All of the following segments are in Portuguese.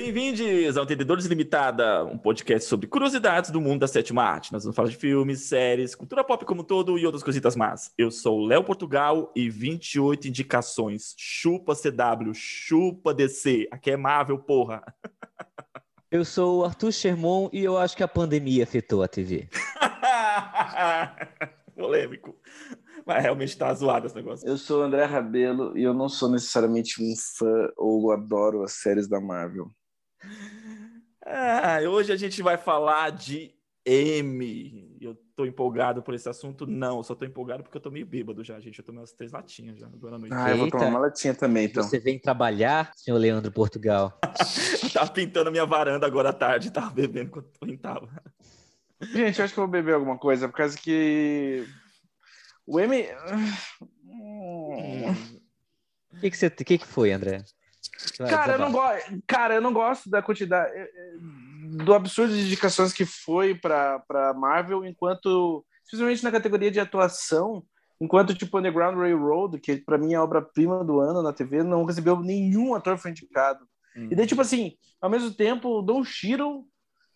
Bem-vindos ao Entendedores Limitada, um podcast sobre curiosidades do mundo da sétima arte. Nós vamos falar de filmes, séries, cultura pop como um todo e outras coisitas más. Eu sou o Léo Portugal e 28 indicações. Chupa CW, chupa DC. Aqui é Marvel, porra. Eu sou o Arthur Sherman e eu acho que a pandemia afetou a TV. Polêmico. Mas realmente tá zoado esse negócio. Eu sou o André Rabelo e eu não sou necessariamente um fã ou adoro as séries da Marvel. Ah, hoje a gente vai falar de M. Eu tô empolgado por esse assunto? Não, eu só tô empolgado porque eu tô meio bêbado já, gente. Eu tomei umas três latinhas já agora à noite. Ah, eu vou tomar uma latinha também, então. Você vem trabalhar, senhor Leandro Portugal? tava pintando a minha varanda agora à tarde, tava bebendo enquanto eu pintava. Gente, eu acho que eu vou beber alguma coisa, por causa que o M. O que, que, você... que, que foi, André? Cara eu, não go... Cara, eu não gosto da quantidade. Eh, eh, do absurdo de indicações que foi para Marvel, enquanto. Principalmente na categoria de atuação, enquanto tipo Underground Railroad, que para mim é a obra-prima do ano na TV, não recebeu nenhum ator foi indicado. Hum. E daí, tipo assim, ao mesmo tempo, o Don Shiro,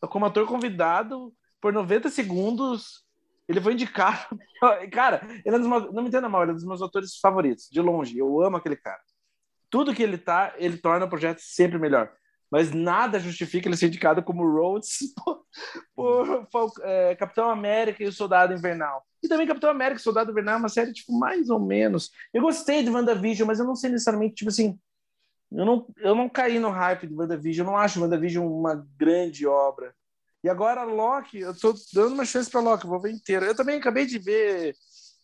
como ator convidado, por 90 segundos, ele foi indicado. Cara, ele é um dos meus, não me entenda mal, ele é um dos meus autores favoritos, de longe. Eu amo aquele cara. Tudo que ele tá, ele torna o projeto sempre melhor. Mas nada justifica ele ser indicado como Rhodes por, por é, Capitão América e o Soldado Invernal. E também Capitão América e Soldado Invernal é uma série, tipo, mais ou menos. Eu gostei de WandaVision, mas eu não sei necessariamente, tipo assim, eu não, eu não caí no hype de WandaVision. Eu não acho WandaVision uma grande obra. E agora Loki, eu tô dando uma chance para Loki, vou ver inteiro. Eu também acabei de ver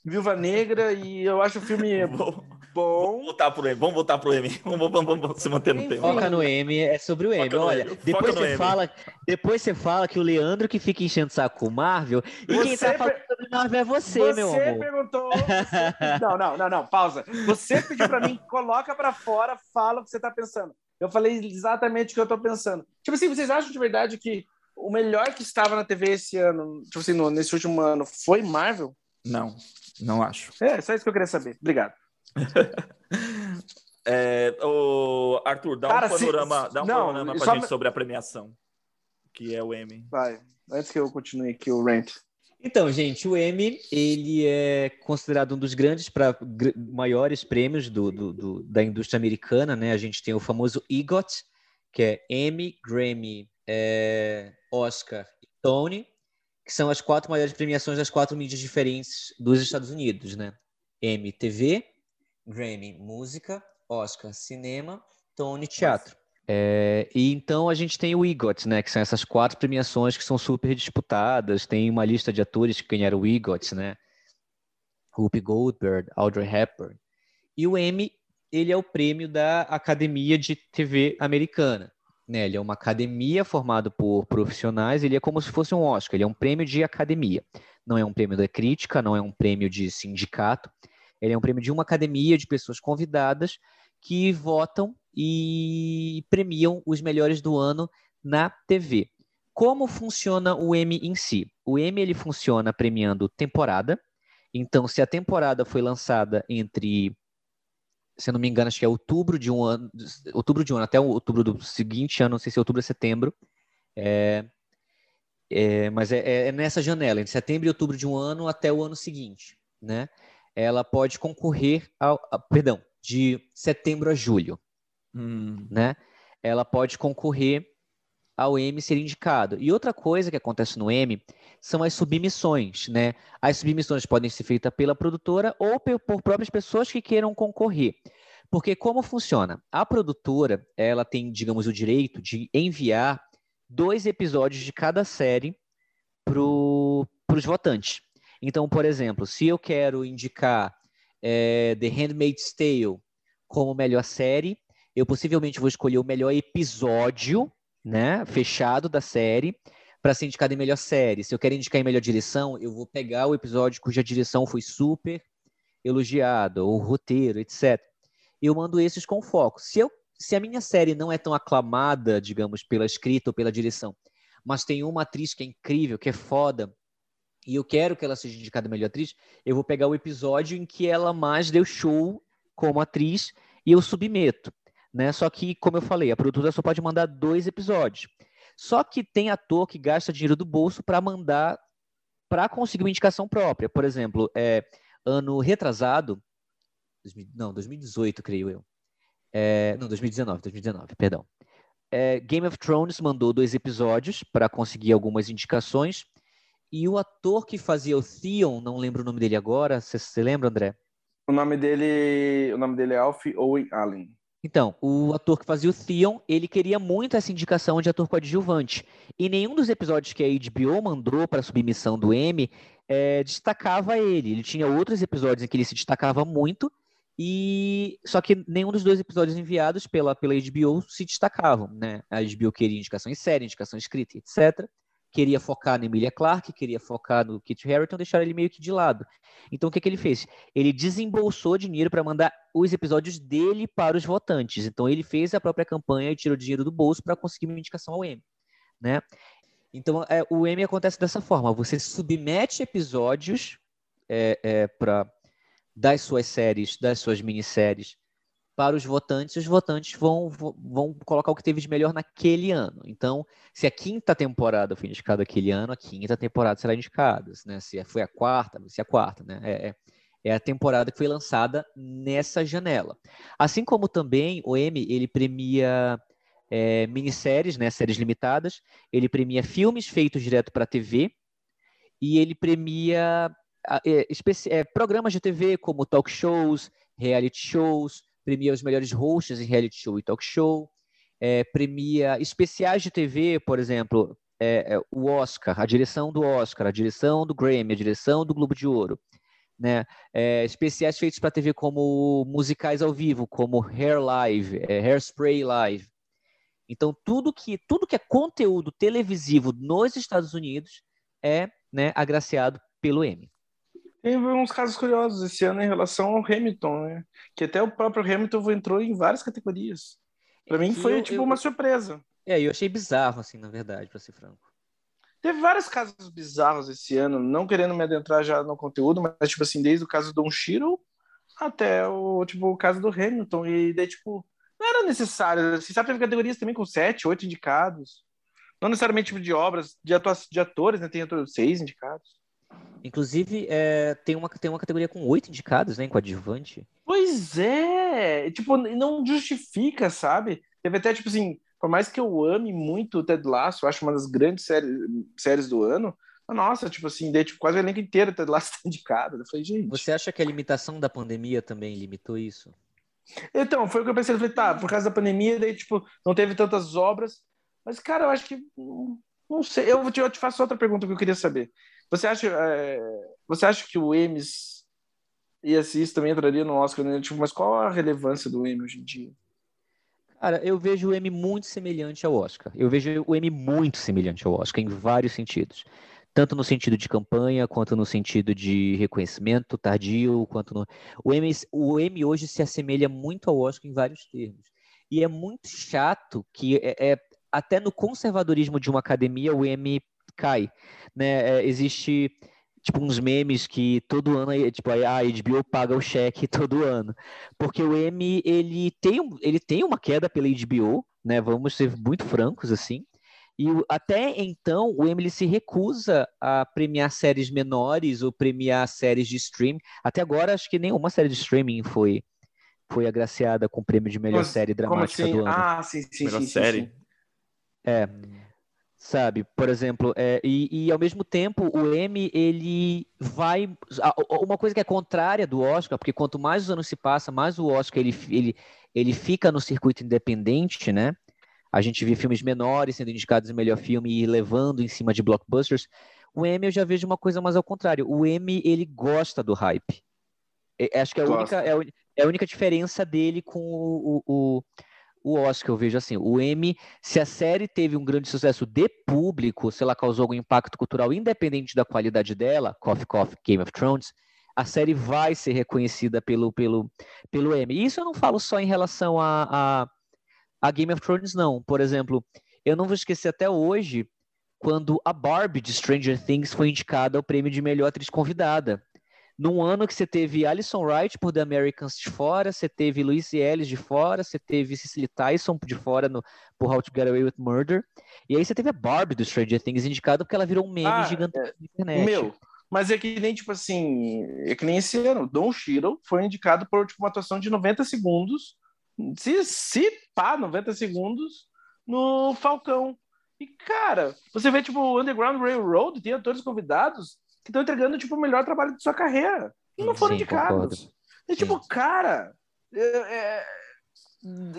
Viúva Negra e eu acho o filme bom. Vamos voltar pro M, vamos voltar pro M. Vamos, vamos, vamos, se manter no tema. Foca no M, é sobre o M. Olha, depois você, fala, depois você fala que o Leandro que fica enchendo saco com o Marvel e você quem tá falando sobre Marvel é você, você meu amor. Você perguntou. Você... Não, não, não, não, pausa. Você pediu para mim, coloca para fora, fala o que você tá pensando. Eu falei exatamente o que eu tô pensando. Tipo assim, vocês acham de verdade que o melhor que estava na TV esse ano, tipo assim, no, nesse último ano, foi Marvel? Não, não acho. É, só isso que eu queria saber. Obrigado. é, o Arthur, dá Cara, um panorama, se... dá um não, panorama pra gente me... sobre a premiação, que é o M. Vai, antes que eu continue aqui o rant. Então, gente, o Emmy ele é considerado um dos grandes pra, gr maiores prêmios do, do, do, da indústria americana, né? A gente tem o famoso EGOT, que é Emmy, Grammy, é, Oscar e Tony, que são as quatro maiores premiações das quatro mídias diferentes dos Estados Unidos, né? MTV, Grammy Música, Oscar Cinema, Tony Teatro. É, e então a gente tem o EGOT, né? Que são essas quatro premiações que são super disputadas. Tem uma lista de atores que ganharam o EGOT, né? Whoopi Goldberg, Audrey Hepburn. E o Emmy, ele é o prêmio da Academia de TV Americana. Né? Ele é uma academia formada por profissionais, ele é como se fosse um Oscar, ele é um prêmio de academia. Não é um prêmio da crítica, não é um prêmio de sindicato, ele é um prêmio de uma academia de pessoas convidadas que votam e premiam os melhores do ano na TV. Como funciona o Emmy em si? O Emmy ele funciona premiando temporada. Então, se a temporada foi lançada entre se eu não me engano, acho que é outubro de um ano, outubro de um ano, até outubro do seguinte ano, não sei se é outubro ou setembro. É, é, mas é, é, é, nessa janela, entre setembro e outubro de um ano até o ano seguinte, né? Ela pode concorrer ao, a, perdão, de setembro a julho, hum. né? Ela pode concorrer ao M ser indicado. E outra coisa que acontece no M são as submissões, né? As submissões podem ser feitas pela produtora ou por próprias pessoas que queiram concorrer. Porque como funciona? A produtora, ela tem, digamos, o direito de enviar dois episódios de cada série para os votantes. Então, por exemplo, se eu quero indicar é, The Handmaid's Tale como melhor série, eu possivelmente vou escolher o melhor episódio, né, fechado da série, para ser indicado em melhor série. Se eu quero indicar em melhor direção, eu vou pegar o episódio cuja direção foi super elogiada, ou roteiro, etc. Eu mando esses com foco. Se, eu, se a minha série não é tão aclamada, digamos, pela escrita ou pela direção, mas tem uma atriz que é incrível, que é foda, e eu quero que ela seja indicada melhor atriz, eu vou pegar o episódio em que ela mais deu show como atriz e eu submeto. Né? Só que, como eu falei, a produtora só pode mandar dois episódios. Só que tem ator que gasta dinheiro do bolso para mandar para conseguir uma indicação própria. Por exemplo, é, ano retrasado, não, 2018, creio eu. É, não, 2019, 2019, perdão. É, Game of Thrones mandou dois episódios para conseguir algumas indicações. E o ator que fazia o Theon, não lembro o nome dele agora, você lembra, André? O nome dele, o nome dele é Alfie Owen Allen. Então, o ator que fazia o Theon, ele queria muito essa indicação de ator coadjuvante. E nenhum dos episódios que a HBO mandou para submissão do Emmy é, destacava ele. Ele tinha outros episódios em que ele se destacava muito, e só que nenhum dos dois episódios enviados pela, pela HBO se destacavam, né? A HBO queria indicação em série, indicação escrita, etc. Queria focar na Emilia Clarke, queria focar no Kit Harington, deixar ele meio que de lado. Então o que, que ele fez? Ele desembolsou dinheiro para mandar os episódios dele para os votantes. Então ele fez a própria campanha e tirou dinheiro do bolso para conseguir uma indicação ao Emmy, né? Então é, o Emmy acontece dessa forma: você submete episódios é, é, para das suas séries, das suas minisséries para os votantes, os votantes vão, vão colocar o que teve de melhor naquele ano. Então, se a quinta temporada foi indicada aquele ano, a quinta temporada será indicada. Né? Se foi a quarta, vai ser a quarta. Né? É, é, é a temporada que foi lançada nessa janela. Assim como também o Emmy, ele premia é, minisséries, né, séries limitadas, ele premia filmes feitos direto para a TV, e ele premia é, é, programas de TV como talk shows, reality shows, premia os melhores hosts em reality show e talk show, é, premia especiais de TV, por exemplo, é, é, o Oscar, a direção do Oscar, a direção do Grammy, a direção do Globo de Ouro. Né? É, especiais feitos para TV como musicais ao vivo, como Hair Live, é, Hairspray Live. Então, tudo que, tudo que é conteúdo televisivo nos Estados Unidos é né, agraciado pelo Emmy. Tem uns casos curiosos esse ano em relação ao Hamilton, né? Que até o próprio Hamilton entrou em várias categorias. Para mim foi eu, tipo eu, uma surpresa. É, eu achei bizarro, assim, na verdade, para ser franco. Teve vários casos bizarros esse ano, não querendo me adentrar já no conteúdo, mas tipo assim, desde o caso do Shiro até o tipo o caso do Hamilton e daí tipo não era necessário. Assim, sabe, teve categorias também com sete, oito indicados. Não necessariamente tipo de obras, de, atua de atores, né? Tem seis indicados. Inclusive, é, tem, uma, tem uma categoria com oito indicados, né, em coadjuvante. Pois é! Tipo, não justifica, sabe? Teve até, tipo assim, por mais que eu ame muito o Ted Lasso, acho uma das grandes séries, séries do ano, nossa, tipo assim, daí, tipo, quase o elenco inteiro Ted Lasso tá indicado. Eu falei, gente... Você acha que a limitação da pandemia também limitou isso? Então, foi o que eu pensei. Eu falei, tá, por causa da pandemia, daí, tipo, não teve tantas obras. Mas, cara, eu acho que... Não sei. Eu te, eu te faço outra pergunta que eu queria saber. Você acha, é, você acha que o Emmys e isso também entraria no Oscar, né? Tipo, mas qual a relevância do Emmy hoje em dia? Cara, eu vejo o Emmy muito semelhante ao Oscar. Eu vejo o Emmy muito semelhante ao Oscar em vários sentidos. Tanto no sentido de campanha, quanto no sentido de reconhecimento tardio, quanto no... O Emmy, o Emmy hoje se assemelha muito ao Oscar em vários termos. E é muito chato que é, é até no conservadorismo de uma academia o Emmy cai, né? É, existe tipo uns memes que todo ano tipo a HBO paga o cheque todo ano, porque o M ele tem ele tem uma queda pela HBO, né? Vamos ser muito francos assim. E até então o Emily se recusa a premiar séries menores ou premiar séries de streaming. Até agora acho que nenhuma série de streaming foi foi agraciada com o prêmio de melhor série dramática assim? do ano. Ah, sim, sim, melhor sim, série. Sim, É. Sabe, por exemplo, é, e, e, ao mesmo tempo o M ele vai uma coisa que é contrária do Oscar, porque quanto mais os anos se passam, mais o Oscar ele, ele, ele fica no circuito independente, né? A gente vê filmes menores sendo indicados em melhor filme e levando em cima de blockbusters. O M eu já vejo uma coisa mais ao contrário. O M ele gosta do hype. Acho que é a, única, é, a, é a única diferença dele com o, o, o Oscar, eu vejo assim, o M, se a série teve um grande sucesso de público, se ela causou algum impacto cultural independente da qualidade dela, Coffee Coffee, Game of Thrones, a série vai ser reconhecida pelo, pelo, pelo M. E isso eu não falo só em relação a, a, a Game of Thrones, não. Por exemplo, eu não vou esquecer até hoje quando a Barbie de Stranger Things foi indicada ao prêmio de melhor atriz convidada. Num ano que você teve Alison Wright por The Americans de fora, você teve Lucy Ellis de fora, você teve Cicely Tyson de fora no, por How to Get Away with Murder, e aí você teve a Barbie do Stranger Things indicada porque ela virou um meme ah, gigantesco é, na internet. Meu, mas é que nem, tipo assim, é que nem esse ano, Don Cheadle foi indicado por tipo, uma atuação de 90 segundos, se, se pá, 90 segundos, no Falcão. E, cara, você vê, tipo, o Underground Railroad, tem atores convidados que estão entregando tipo, o melhor trabalho de sua carreira. E não foram Sim, indicados. E tipo, cara. É, é...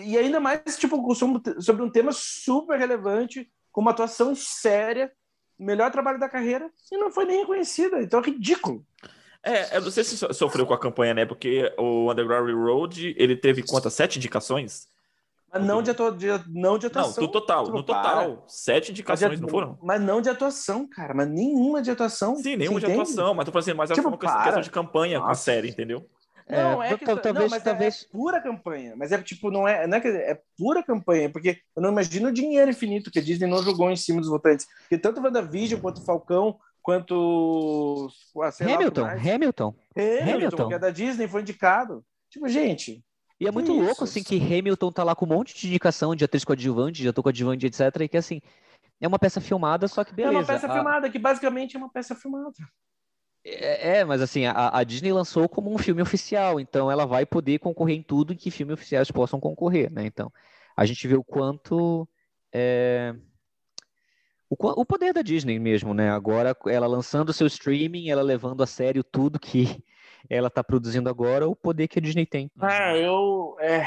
E ainda mais, tipo, sobre um tema super relevante, com uma atuação séria, melhor trabalho da carreira, e não foi nem reconhecida. Então é ridículo. É, eu não sei se sofreu com a campanha, né? Porque o Underground Road, ele teve quantas? Sete indicações? Mas não de, atua, de, não de atuação. Não, no total, no total. Para. Sete indicações, de, não foram? Mas não de atuação, cara. Mas nenhuma de atuação. Sim, nenhuma de entende? atuação. Mas tô falando assim, mas tipo, é uma para. questão de campanha Nossa. com a série, entendeu? Não, é, é que, talvez, não, mas talvez... é pura campanha. Mas é tipo, não é, não é, que, é pura campanha, porque eu não imagino o dinheiro infinito que a Disney não jogou em cima dos votantes. Porque tanto WandaVision quanto Falcão, quanto. Hamilton, lá, Hamilton, Hamilton. Hamilton, que é da Disney, foi indicado. Tipo, gente, e é muito louco, assim, que Hamilton tá lá com um monte de indicação de atriz coadjuvante, de ator coadjuvante, etc. E que, assim, é uma peça filmada, só que beleza. É uma peça a... filmada, que basicamente é uma peça filmada. É, é mas assim, a, a, Disney lançou como um filme oficial, então ela vai poder concorrer em tudo que filmes oficiais possam concorrer, né? Então, a gente vê o quanto... É... O, o poder da Disney mesmo, né? Agora, ela lançando seu streaming, ela levando a sério tudo que ela está produzindo agora, o poder que a Disney tem. Ah, eu. É...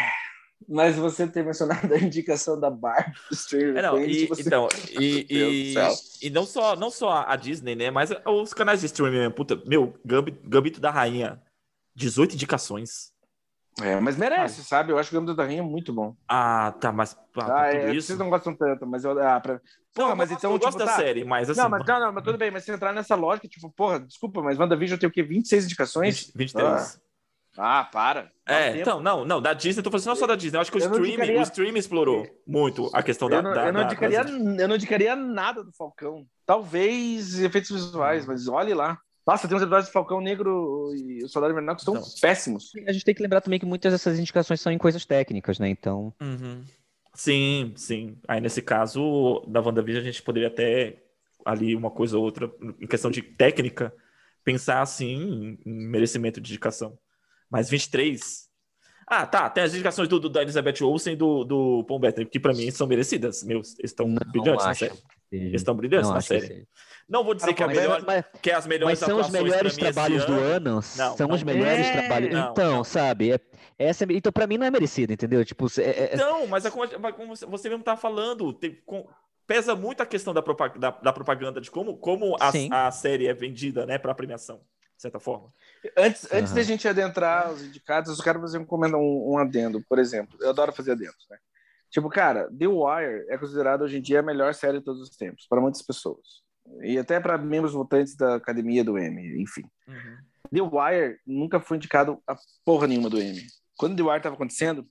Mas você ter mencionado a indicação da Barbie é, não, e, você... Então, e, e, e, não, só, não só a Disney, né? Mas os canais de streaming, puta, meu, Gambito da Rainha, 18 indicações. É, mas merece, ah. sabe? Eu acho que o Gambito da Rainha é muito bom. Ah, tá, mas ah, é, isso... vocês não gostam tanto, mas eu. Ah, pra... Porra, não, mas então. Eu tipo, gosto da tá... série, mas assim. Não, mas, não, não, mas tudo bem, mas se entrar nessa lógica, tipo, porra, desculpa, mas WandaVision tem o quê? 26 indicações? 20, 23. Ah. ah, para. É, então, não, não, da Disney, eu tô falando não só da Disney. Eu acho que o streaming, indicaria... o streaming explorou muito a questão da. Eu não, da, eu não, da, indicaria, eu não indicaria nada do Falcão. Talvez efeitos visuais, mas olhe lá. Nossa, tem uns episódios do Falcão Negro e o Soldado Invernal que estão então, péssimos. A gente tem que lembrar também que muitas dessas indicações são em coisas técnicas, né? Então. Uhum. Sim, sim. Aí nesse caso, da WandaVision, a gente poderia até ali uma coisa ou outra, em questão de técnica, pensar assim em, merecimento de indicação. Mas 23. Ah, tá. Tem as indicações do, do da Elizabeth Olsen e do, do Paul Bettany, que para mim são merecidas. Meus, estão brilhantes na série. Eles estão brilhantes não na série. Não vou dizer não, que, é melhor, mas, que é as melhores mas são os melhores trabalhos do ano. Não, são os melhores é... trabalhos. então, sabe? É, essa, então, para mim, não é merecido, entendeu? Tipo, é, Não, mas é como, como você mesmo tá falando. Tem, com, pesa muito a questão da, propaganda, da, da propaganda de como, como a, a, série é vendida, né, para premiação, de certa forma. Antes, antes uhum. da gente adentrar os indicados, eu quero fazer um, um, um adendo, por exemplo. Eu adoro fazer adendos, né? Tipo, cara, The Wire é considerado hoje em dia a melhor série de todos os tempos, para muitas pessoas. E até para membros votantes da academia do M, enfim. Uhum. The Wire nunca foi indicado a porra nenhuma do M. Quando The Wire estava acontecendo,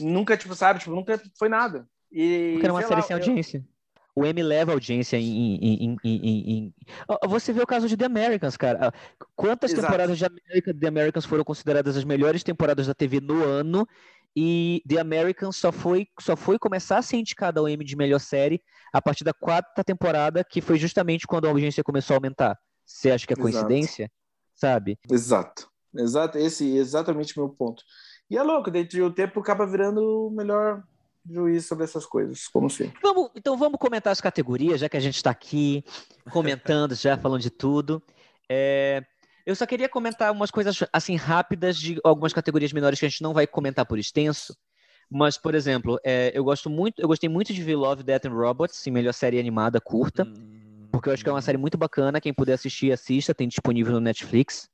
nunca, tipo, sabe, tipo, nunca foi nada. E, Porque era uma série lá, sem audiência. Eu... O M leva audiência em, em, em, em, Você vê o caso de The Americans, cara. Quantas Exato. temporadas de America, The Americans foram consideradas as melhores temporadas da TV no ano e The Americans só foi, só foi começar a ser indicada ao Emmy de melhor série a partir da quarta temporada, que foi justamente quando a audiência começou a aumentar. Você acha que é coincidência? Exato. Sabe? Exato. Exato, esse é exatamente o meu ponto. E é louco, dentro de um tempo acaba virando o melhor juiz sobre essas coisas, como sempre. Vamos, então vamos comentar as categorias, já que a gente está aqui comentando, já falando de tudo. É, eu só queria comentar umas coisas assim rápidas de algumas categorias menores que a gente não vai comentar por extenso. Mas, por exemplo, é, eu gosto muito, eu gostei muito de ver Love, Death and Robots, em melhor série animada curta, hum, porque eu acho que é uma série muito bacana. Quem puder assistir, assista, tem disponível no Netflix.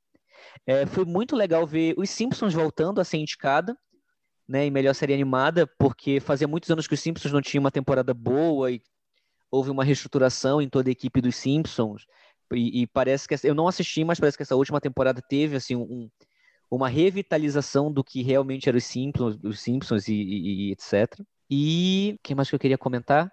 É, foi muito legal ver os Simpsons voltando a ser indicada, né, em melhor série animada, porque fazia muitos anos que os Simpsons não tinham uma temporada boa e houve uma reestruturação em toda a equipe dos Simpsons. E, e, parece que eu não assisti, mas parece que essa última temporada teve assim um, uma revitalização do que realmente eram os Simpsons, os Simpsons e, e, e etc. E que mais que eu queria comentar?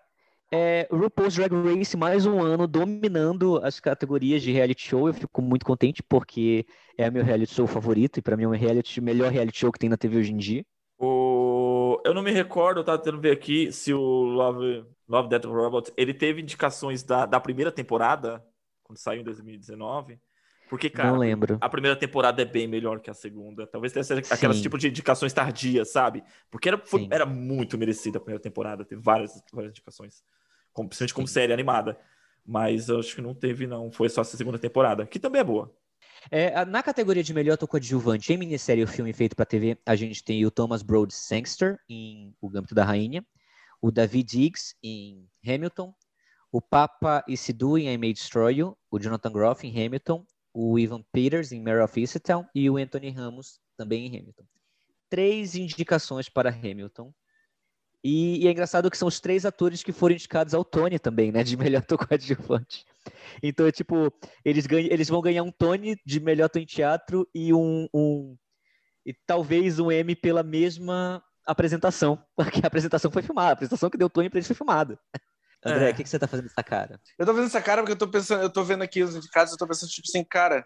É, RuPaul's Drag Race mais um ano dominando as categorias de reality show. Eu fico muito contente porque é meu reality show favorito e para mim é o reality, melhor reality show que tem na TV hoje em dia. O... Eu não me recordo, eu tava tentando ver aqui se o Love, Love Death Robot ele teve indicações da, da primeira temporada, quando saiu em 2019. Porque, cara, não lembro. a primeira temporada é bem melhor que a segunda. Talvez tenha sido aquelas tipo de indicações tardias, sabe? Porque era, foi, era muito merecida a primeira temporada, teve várias, várias indicações. Como, principalmente como Sim. série animada. Mas eu acho que não teve, não. Foi só essa segunda temporada, que também é boa. É, na categoria de melhor ator coadjuvante em minissérie ou filme feito para TV, a gente tem o Thomas Brody Sangster em O Gâmbito da Rainha, o David Diggs em Hamilton, o Papa Isidu em I May Destroy You, o Jonathan Groff em Hamilton, o Ivan Peters em Mare of Easttown e o Anthony Ramos também em Hamilton. Três indicações para Hamilton. E, e, é engraçado que são os três atores que foram indicados ao Tony também, né? De melhor ator coadjuvante. Então, é tipo, eles, ganham, eles vão ganhar um Tony de melhor ator em teatro e um, um e talvez um M pela mesma apresentação, porque a apresentação foi filmada, a apresentação que deu Tony para eles foi filmada. André, é. o é. que, que você tá fazendo essa cara? Eu tô fazendo essa cara porque eu tô pensando, eu tô vendo aqui os indicados, eu tô pensando, tipo assim, cara,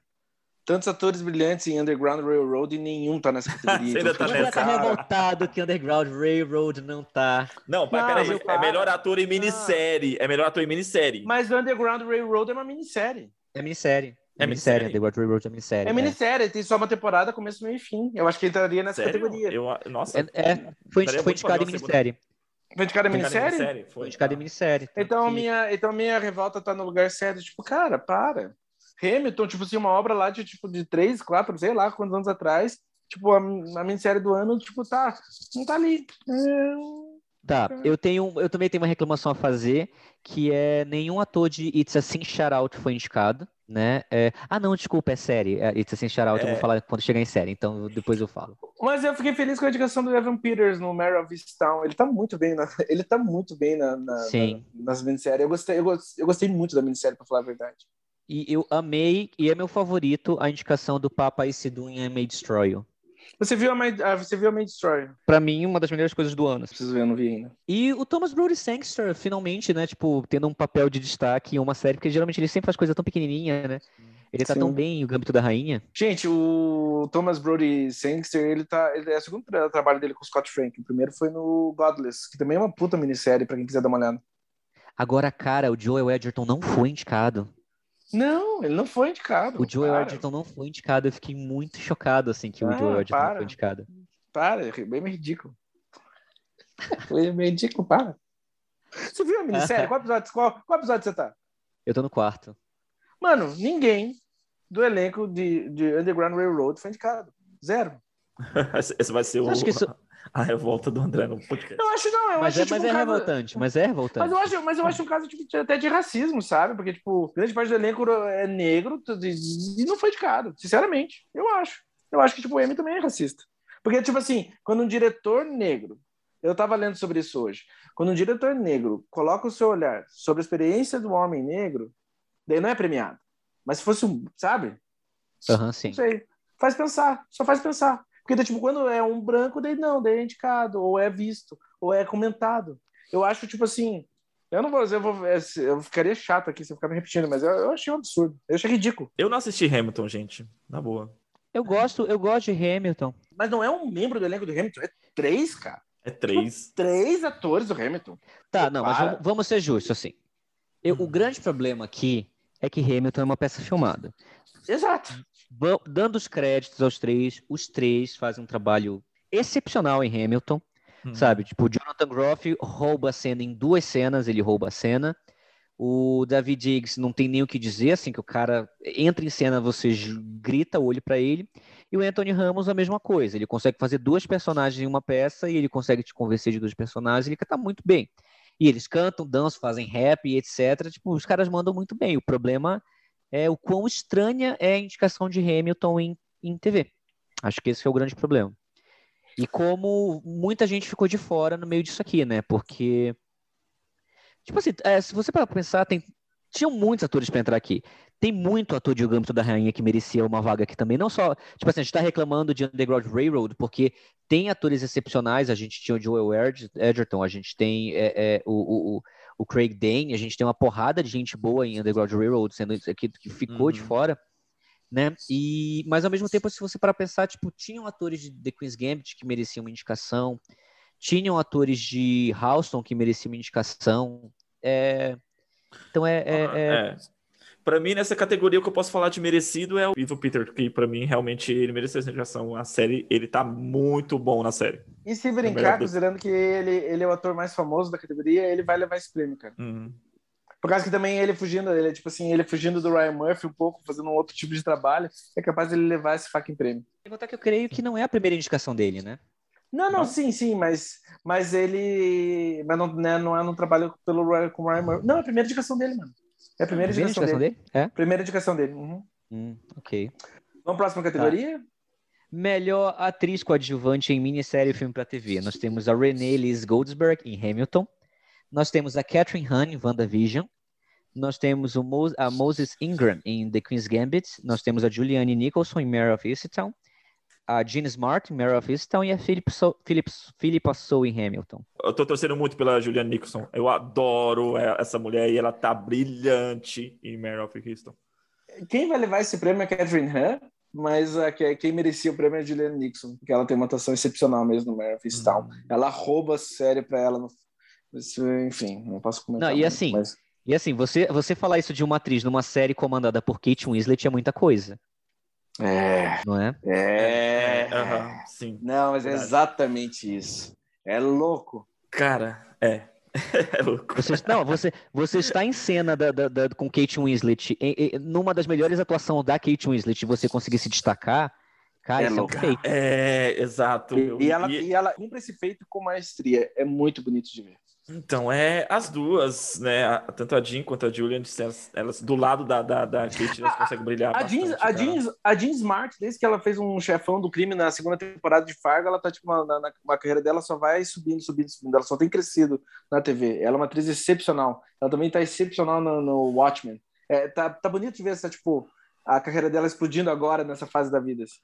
tantos atores brilhantes em Underground Railroad e nenhum tá nessa categoria. você ainda então, tá, nessa, tá revoltado que Underground Railroad não tá. Não, pai, peraí, é melhor ator em minissérie. É melhor ator em minissérie. Mas Underground Railroad é uma minissérie. É minissérie. É minissérie, Underground Railroad é minissérie. É minissérie, tem só uma temporada, começo, meio e fim. Eu acho que entraria nessa Sério? categoria. Eu, nossa, é, é foi, foi indicado em minissérie. Foi indicado em minissérie? Foi indicado em minissérie. Então, minha, então minha revolta tá no lugar certo. Tipo, cara, para. Hamilton, tipo assim, uma obra lá de, tipo, de três, quatro, sei lá, quantos anos atrás. Tipo, a, a minissérie do ano, tipo, tá, não tá ali. É... Tá, eu tenho, eu também tenho uma reclamação a fazer, que é nenhum ator de It's a Sin Shout Out foi indicado, né? É... Ah, não, desculpa, é série. É, It's a Sin Shout Out, é... eu vou é. falar quando chegar em série, então depois eu falo. Mas eu fiquei feliz com a indicação do Evan Peters no Mare of Easttown. Ele tá muito bem, na... ele tá muito bem na, na, Sim. na nas minisséries. Eu gostei, eu eu gostei muito da minissérie, pra falar a verdade. E eu amei, e é meu favorito, a indicação do Papa Isidu em I May Destroy You. Você viu a May, ah, você viu a May Destroy? Pra mim, uma das melhores coisas do ano. Preciso ver, eu não vi ainda. E o Thomas Brody Sangster, finalmente, né, tipo, tendo um papel de destaque em uma série, porque geralmente ele sempre faz coisa tão pequenininha, né? Ele tá Sim. tão bem o Gambito da Rainha. Gente, o Thomas Brody Sangster, ele tá. Ele é o segundo trabalho dele com o Scott Frank. O primeiro foi no Godless, que também é uma puta minissérie, pra quem quiser dar uma olhada. Agora, cara, o Joel Edgerton não foi indicado. Não, ele não foi indicado. O Joel Edgerton não foi indicado. Eu fiquei muito chocado, assim, que ah, o Joel Edgerton não foi indicado. Para, é bem ridículo. foi meio ridículo, para. Você viu a minissérie? qual, episódio, qual, qual episódio você tá? Eu tô no quarto. Mano, ninguém do elenco de, de Underground Railroad foi indicado. Zero. Esse vai ser o. Acho que isso, a revolta do André no podcast. Eu acho não, eu mas acho é, tipo, mas um é caso... revoltante, mas é revoltante. Mas eu acho, mas eu acho um caso tipo, até de racismo, sabe? Porque, tipo, grande parte do elenco é negro e não foi indicado, sinceramente. Eu acho. Eu acho que, tipo, o M também é racista. Porque, tipo assim, quando um diretor negro, eu tava lendo sobre isso hoje, quando um diretor negro coloca o seu olhar sobre a experiência do homem negro, daí não é premiado. Mas se fosse um, sabe? Aham, uhum, sim. Não sei. Faz pensar, só faz pensar. Porque, tipo, quando é um branco, daí não, daí é indicado, ou é visto, ou é comentado. Eu acho, tipo assim, eu não vou dizer, eu, vou, é, eu ficaria chato aqui se eu ficar me repetindo, mas eu, eu, achei um absurdo. Eu achei ridículo. Eu não assisti Hamilton, gente. Na boa. Eu gosto, eu gosto de Hamilton. Mas não é um membro do elenco do Hamilton, é três, cara. É três. Tipo, três atores do Hamilton. Tá, não, mas vamos, vamos, ser justos, assim. Eu, hum. O grande problema aqui é que Hamilton é uma peça filmada. Exato dando os créditos aos três, os três fazem um trabalho excepcional em Hamilton, hum. sabe? Tipo, Jonathan Groff rouba a cena em duas cenas, ele rouba a cena. O David Diggs não tem nem o que dizer, assim, que o cara entra em cena, você grita o olho para ele. E o Anthony Ramos, a mesma coisa. Ele consegue fazer duas personagens em uma peça e ele consegue te convencer de dois personagens. Ele canta muito bem. E eles cantam, dançam, fazem rap, etc. Tipo, os caras mandam muito bem. O problema é o quão estranha é a indicação de Hamilton em, em TV. Acho que esse é o grande problema. E como muita gente ficou de fora no meio disso aqui, né? Porque, tipo assim, é, se você para pensar, tem, tinham muitos atores para entrar aqui. Tem muito ator de O Gâmbito da Rainha que merecia uma vaga aqui também. Não só, tipo assim, a gente está reclamando de Underground Railroad, porque tem atores excepcionais. A gente tinha o Joel Edgerton, a gente tem é, é, o, o, o Craig Dane, a gente tem uma porrada de gente boa em Underground Railroad, sendo que, que ficou uhum. de fora, né? E, mas ao mesmo tempo, se você para pensar, tipo, tinham atores de The Queen's Gambit que mereciam uma indicação, tinham atores de Houston que mereciam uma indicação, é... Então é, é, é... é. Para mim, nessa categoria, o que eu posso falar de merecido é o Ivo Peter, que para mim, realmente, ele mereceu essa indicação. A série, ele tá muito bom na série. E se brincar, considerando que ele, ele é o ator mais famoso da categoria, ele vai levar esse prêmio, cara. Uhum. Por causa que também ele fugindo, ele tipo assim, ele fugindo do Ryan Murphy um pouco, fazendo um outro tipo de trabalho, é capaz de ele levar esse fucking prêmio. Vou contar que eu creio que não é a primeira indicação dele, né? Não, não, não, sim, sim, mas, mas ele. Mas não, né, não é no trabalho pelo Ryan, com o Ryan Murphy. Não, é a primeira indicação dele, mano. É a primeira, primeira indicação, indicação dele. dele. É? Primeira indicação dele. Uhum. Hum, ok. Vamos para a próxima categoria? Tá. Melhor atriz coadjuvante em minissérie e filme para TV. Nós temos a Renée Liz Goldsberg em Hamilton. Nós temos a Catherine Hahn em WandaVision. Nós temos Mo a Moses Ingram em The Queen's Gambit. Nós temos a Julianne Nicholson em Mare of Easttown a Jean Smart, Mary of Easton, e a Philip so Philip, Philippa Soul em Hamilton. Eu tô torcendo muito pela Julianne Nicholson. Eu adoro essa mulher e ela tá brilhante em Mary of Easton. Quem vai levar esse prêmio é a Catherine Han, mas a, quem merecia o prêmio é a Julianne Nixon, porque ela tem uma atuação excepcional mesmo no Mary of Easttown. Hum. Ela rouba a série pra ela. No... Enfim, não posso comentar. Não, e assim, mas... e assim você, você falar isso de uma atriz numa série comandada por Kate Winslet é muita coisa. É. Não é? É. Uhum, sim. Não, mas é exatamente isso. É louco. Cara, é. é louco. Você, não, você, você está em cena da, da, da com Kate Winslet, em, em, numa das melhores atuações da Kate Winslet, você conseguir se destacar, cara, é, isso louco. é um feito. É, exato. E, e, ela, e... e ela cumpre esse feito com maestria. É muito bonito de ver. Então, é as duas, né? Tanto a Jean quanto a Julian, elas, elas do lado da, da, da Kate, elas conseguem brilhar. A, bastante, Jean, a, Jean, a Jean Smart, desde que ela fez um chefão do crime na segunda temporada de Fargo, ela tá, tipo, na, na, na, carreira dela só vai subindo, subindo, subindo. Ela só tem crescido na TV. Ela é uma atriz excepcional. Ela também tá excepcional no, no Watchmen. É, tá, tá bonito de ver essa, tipo, a carreira dela explodindo agora nessa fase da vida. Assim.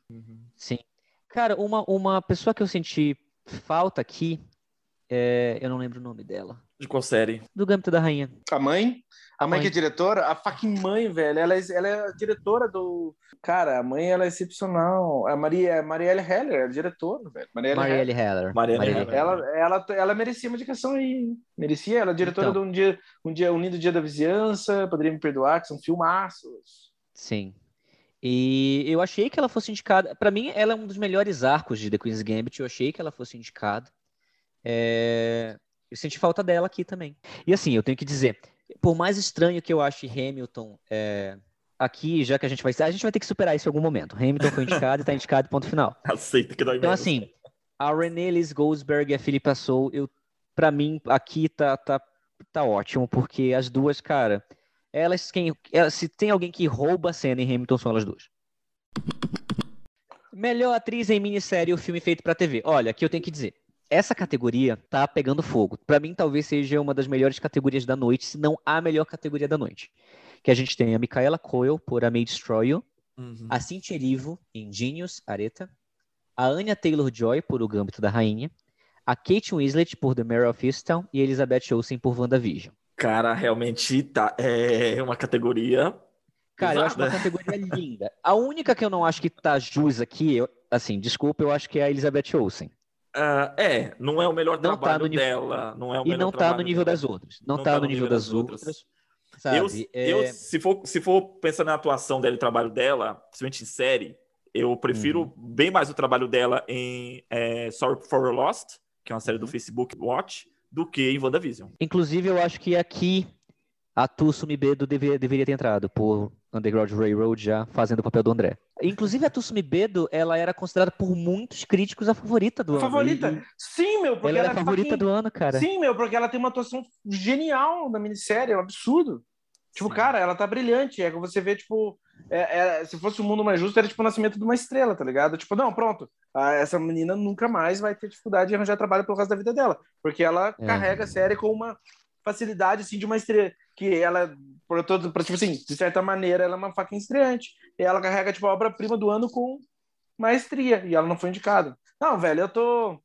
Sim. Cara, uma, uma pessoa que eu senti falta aqui é, eu não lembro o nome dela. De qual série? Do Gâmbito da Rainha. A mãe? A mãe, mãe, que é diretora? A fucking mãe, velho. Ela é, ela é a diretora do. Cara, a mãe ela é excepcional. A Maria, Marielle Heller, é diretora, velho. Marielle, Marielle Heller. Heller. Marielle Heller. Ela, ela, ela merecia uma indicação aí. Merecia. Ela é diretora então. de um dia, um dia unido Dia da Vizinhança, poderia me perdoar, que são filmaços. Sim. E eu achei que ela fosse indicada. Para mim, ela é um dos melhores arcos de The Queen's Gambit. Eu achei que ela fosse indicada. É... Eu senti falta dela aqui também. E assim, eu tenho que dizer, por mais estranho que eu ache Hamilton é... aqui, já que a gente vai. A gente vai ter que superar isso em algum momento. Hamilton foi indicado e está indicado, ponto final. Aceita que dói Então, assim, a Renée Liz Goldsberg e a Philippa Soul, eu, pra mim, aqui tá, tá, tá ótimo, porque as duas, cara, elas quem. Elas, se tem alguém que rouba a cena em Hamilton, são elas duas. Melhor atriz em minissérie ou filme feito para TV. Olha, aqui eu tenho que dizer essa categoria tá pegando fogo. Para mim, talvez seja uma das melhores categorias da noite, se não a melhor categoria da noite. Que a gente tem a Micaela Coyle por A May Destroy You, uhum. a Cynthia Erivo em Genius, Areta, a Anya Taylor-Joy por O Gâmbito da Rainha, a Kate Winslet por The Mare of Easttown e a Elizabeth Olsen por WandaVision. Cara, realmente tá, é uma categoria Cara, eu acho uma categoria linda. A única que eu não acho que tá jus aqui, eu, assim, desculpa, eu acho que é a Elizabeth Olsen. Uh, é, não é o melhor não trabalho tá nível... dela. Não é o e não está no nível dela. das outras. Não, está tá no, nível, das, das outras. outras. Sabe? Eu, é... eu, se, for, se for pensar na atuação dela e trabalho dela, principalmente em série, eu prefiro uhum. bem mais o trabalho dela em é, Sorry for Lost, que é uma série do uhum. Facebook Watch, do que em WandaVision. Inclusive, eu acho que aqui a Tussumi Bedo deveria, deveria ter entrado por Underground Railroad já fazendo o papel do André. Inclusive a Tussumi Bedo, ela era considerada por muitos críticos a favorita do ano. Favorita? E... Sim, meu, porque ela, ela era a favorita fucking... do ano, cara. Sim, meu, porque ela tem uma atuação genial na minissérie, é um absurdo. Tipo, Sim. cara, ela tá brilhante. É que você vê, tipo, é, é, se fosse o um mundo mais justo, era tipo o nascimento de uma estrela, tá ligado? Tipo, não, pronto. essa menina nunca mais vai ter dificuldade de arranjar trabalho pelo resto da vida dela. Porque ela é. carrega a série com uma facilidade, assim, de uma estrela. Que ela, por todo, por, tipo assim, de certa maneira, ela é uma faca estreante. E ela carrega, tipo, a obra-prima do ano com maestria. E ela não foi indicada. Não, velho, eu tô.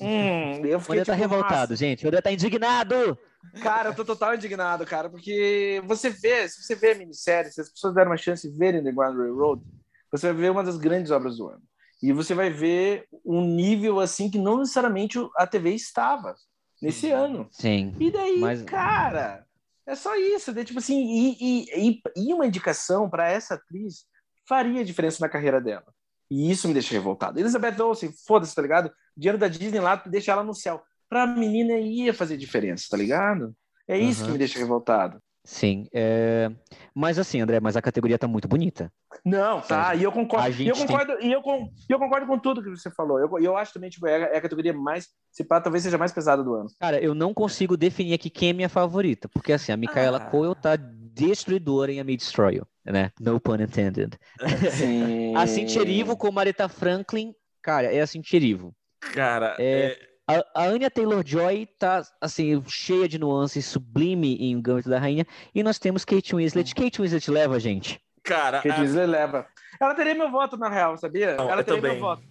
Hum, eu fiquei, o André tá tipo, revoltado, gente. O André tá indignado. Cara, eu tô total indignado, cara, porque você vê, se você vê a minissérie, se as pessoas deram uma chance de verem The Grand Railroad, você vai ver uma das grandes obras do ano. E você vai ver um nível assim que não necessariamente a TV estava nesse ano. Sim. E daí, mas... cara, é só isso. Daí, tipo assim, e, e, e uma indicação para essa atriz faria diferença na carreira dela. E isso me deixa revoltado. Elizabeth Olsen, foda-se, tá ligado? dinheiro da Disney lá, deixa ela no céu. Pra menina ia fazer diferença, tá ligado? É isso uhum. que me deixa revoltado. Sim. É... Mas assim, André, mas a categoria tá muito bonita. Não, tá. E eu concordo. E eu concordo, tem... e eu, com, eu concordo com tudo que você falou. Eu, eu acho também, tipo, é, é a categoria mais. Se pá, talvez seja mais pesada do ano. Cara, eu não consigo definir aqui quem é minha favorita. Porque assim, a Micaela ah. Coel tá destruidora em A Me Destroy né? No pun intended. Sim. a com Marita Franklin, cara, é a Cintia Erivo. Cara, é... é a, a Anya Taylor-Joy tá, assim, cheia de nuances, sublime em O Gambito da Rainha. E nós temos Kate Winslet. Kate Winslet leva, gente. Cara, Kate a... Winslet leva. Ela teria meu voto, na real, sabia? Não, Ela teria também. meu voto.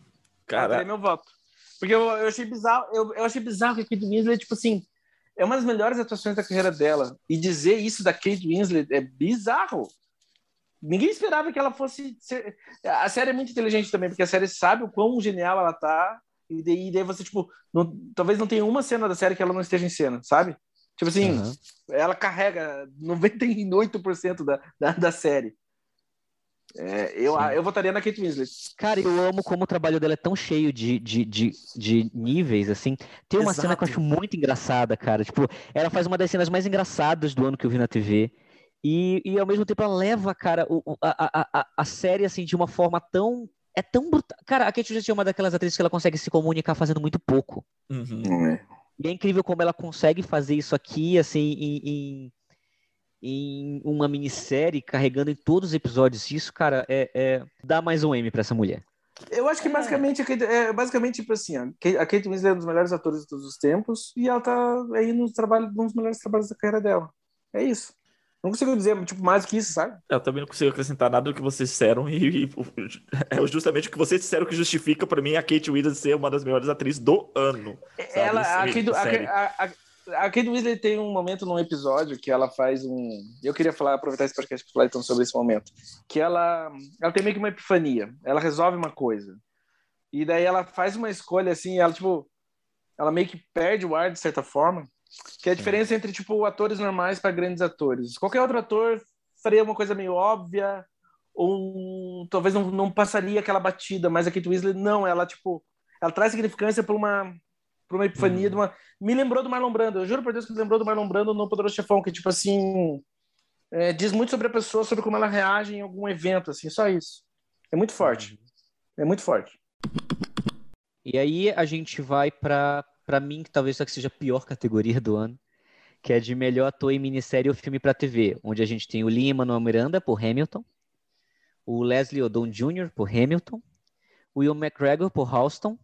Cara... Ela teria meu voto. Porque eu, eu achei bizarro, eu, eu achei bizarro que a Kate Winslet, tipo assim, é uma das melhores atuações da carreira dela. E dizer isso da Kate Winslet é bizarro. Ninguém esperava que ela fosse. Ser... A série é muito inteligente também, porque a série sabe o quão genial ela tá e daí, daí você, tipo, não, talvez não tenha uma cena da série que ela não esteja em cena, sabe? Tipo assim, uhum. ela carrega 98% da, da, da série. É, eu, eu votaria na Kate Winslet. Cara, eu amo como o trabalho dela é tão cheio de, de, de, de níveis, assim. Tem uma Exato. cena que eu acho muito engraçada, cara. Tipo, ela faz uma das cenas mais engraçadas do ano que eu vi na TV. E, e ao mesmo tempo ela leva, cara, o, a, a, a, a série, assim, de uma forma tão é tão brutal. Cara, a Kate Winslet é uma daquelas atrizes que ela consegue se comunicar fazendo muito pouco. Uhum. É. E é incrível como ela consegue fazer isso aqui, assim, em, em, em uma minissérie, carregando em todos os episódios. Isso, cara, é, é... dá mais um M para essa mulher. Eu acho que basicamente, é, basicamente tipo assim, a Kate Winslet é um dos melhores atores de todos os tempos e ela tá aí no trabalho, um dos melhores trabalhos da carreira dela. É isso. Não consigo dizer, tipo, mais do que isso, sabe? Eu também não consigo acrescentar nada do que vocês disseram e, e é justamente o que vocês disseram que justifica para mim a Kate Winslet ser uma das melhores atrizes do ano. Ela, a, Kate, a, a, a, Kate Winslet tem um momento num episódio que ela faz um... Eu queria falar, aproveitar esse podcast para falar então sobre esse momento. Que ela, ela tem meio que uma epifania. Ela resolve uma coisa. E daí ela faz uma escolha assim, ela tipo... Ela meio que perde o ar de certa forma que é a diferença entre, tipo, atores normais para grandes atores. Qualquer outro ator faria uma coisa meio óbvia, ou talvez não, não passaria aquela batida, mas a Kate Winslet, não, ela, tipo, ela traz significância para uma para uma epifania, uhum. uma... me lembrou do Marlon Brando, eu juro por Deus que me lembrou do Marlon Brando no Poderoso Chefão, que, tipo assim, é, diz muito sobre a pessoa, sobre como ela reage em algum evento, assim, só isso. É muito forte. Uhum. É muito forte. E aí a gente vai para para mim, que talvez essa seja a pior categoria do ano, que é de melhor ator em minissérie ou filme para TV, onde a gente tem o Lin-Manuel Miranda por Hamilton, o Leslie Odom Jr. por Hamilton, o Will McGregor por Halston,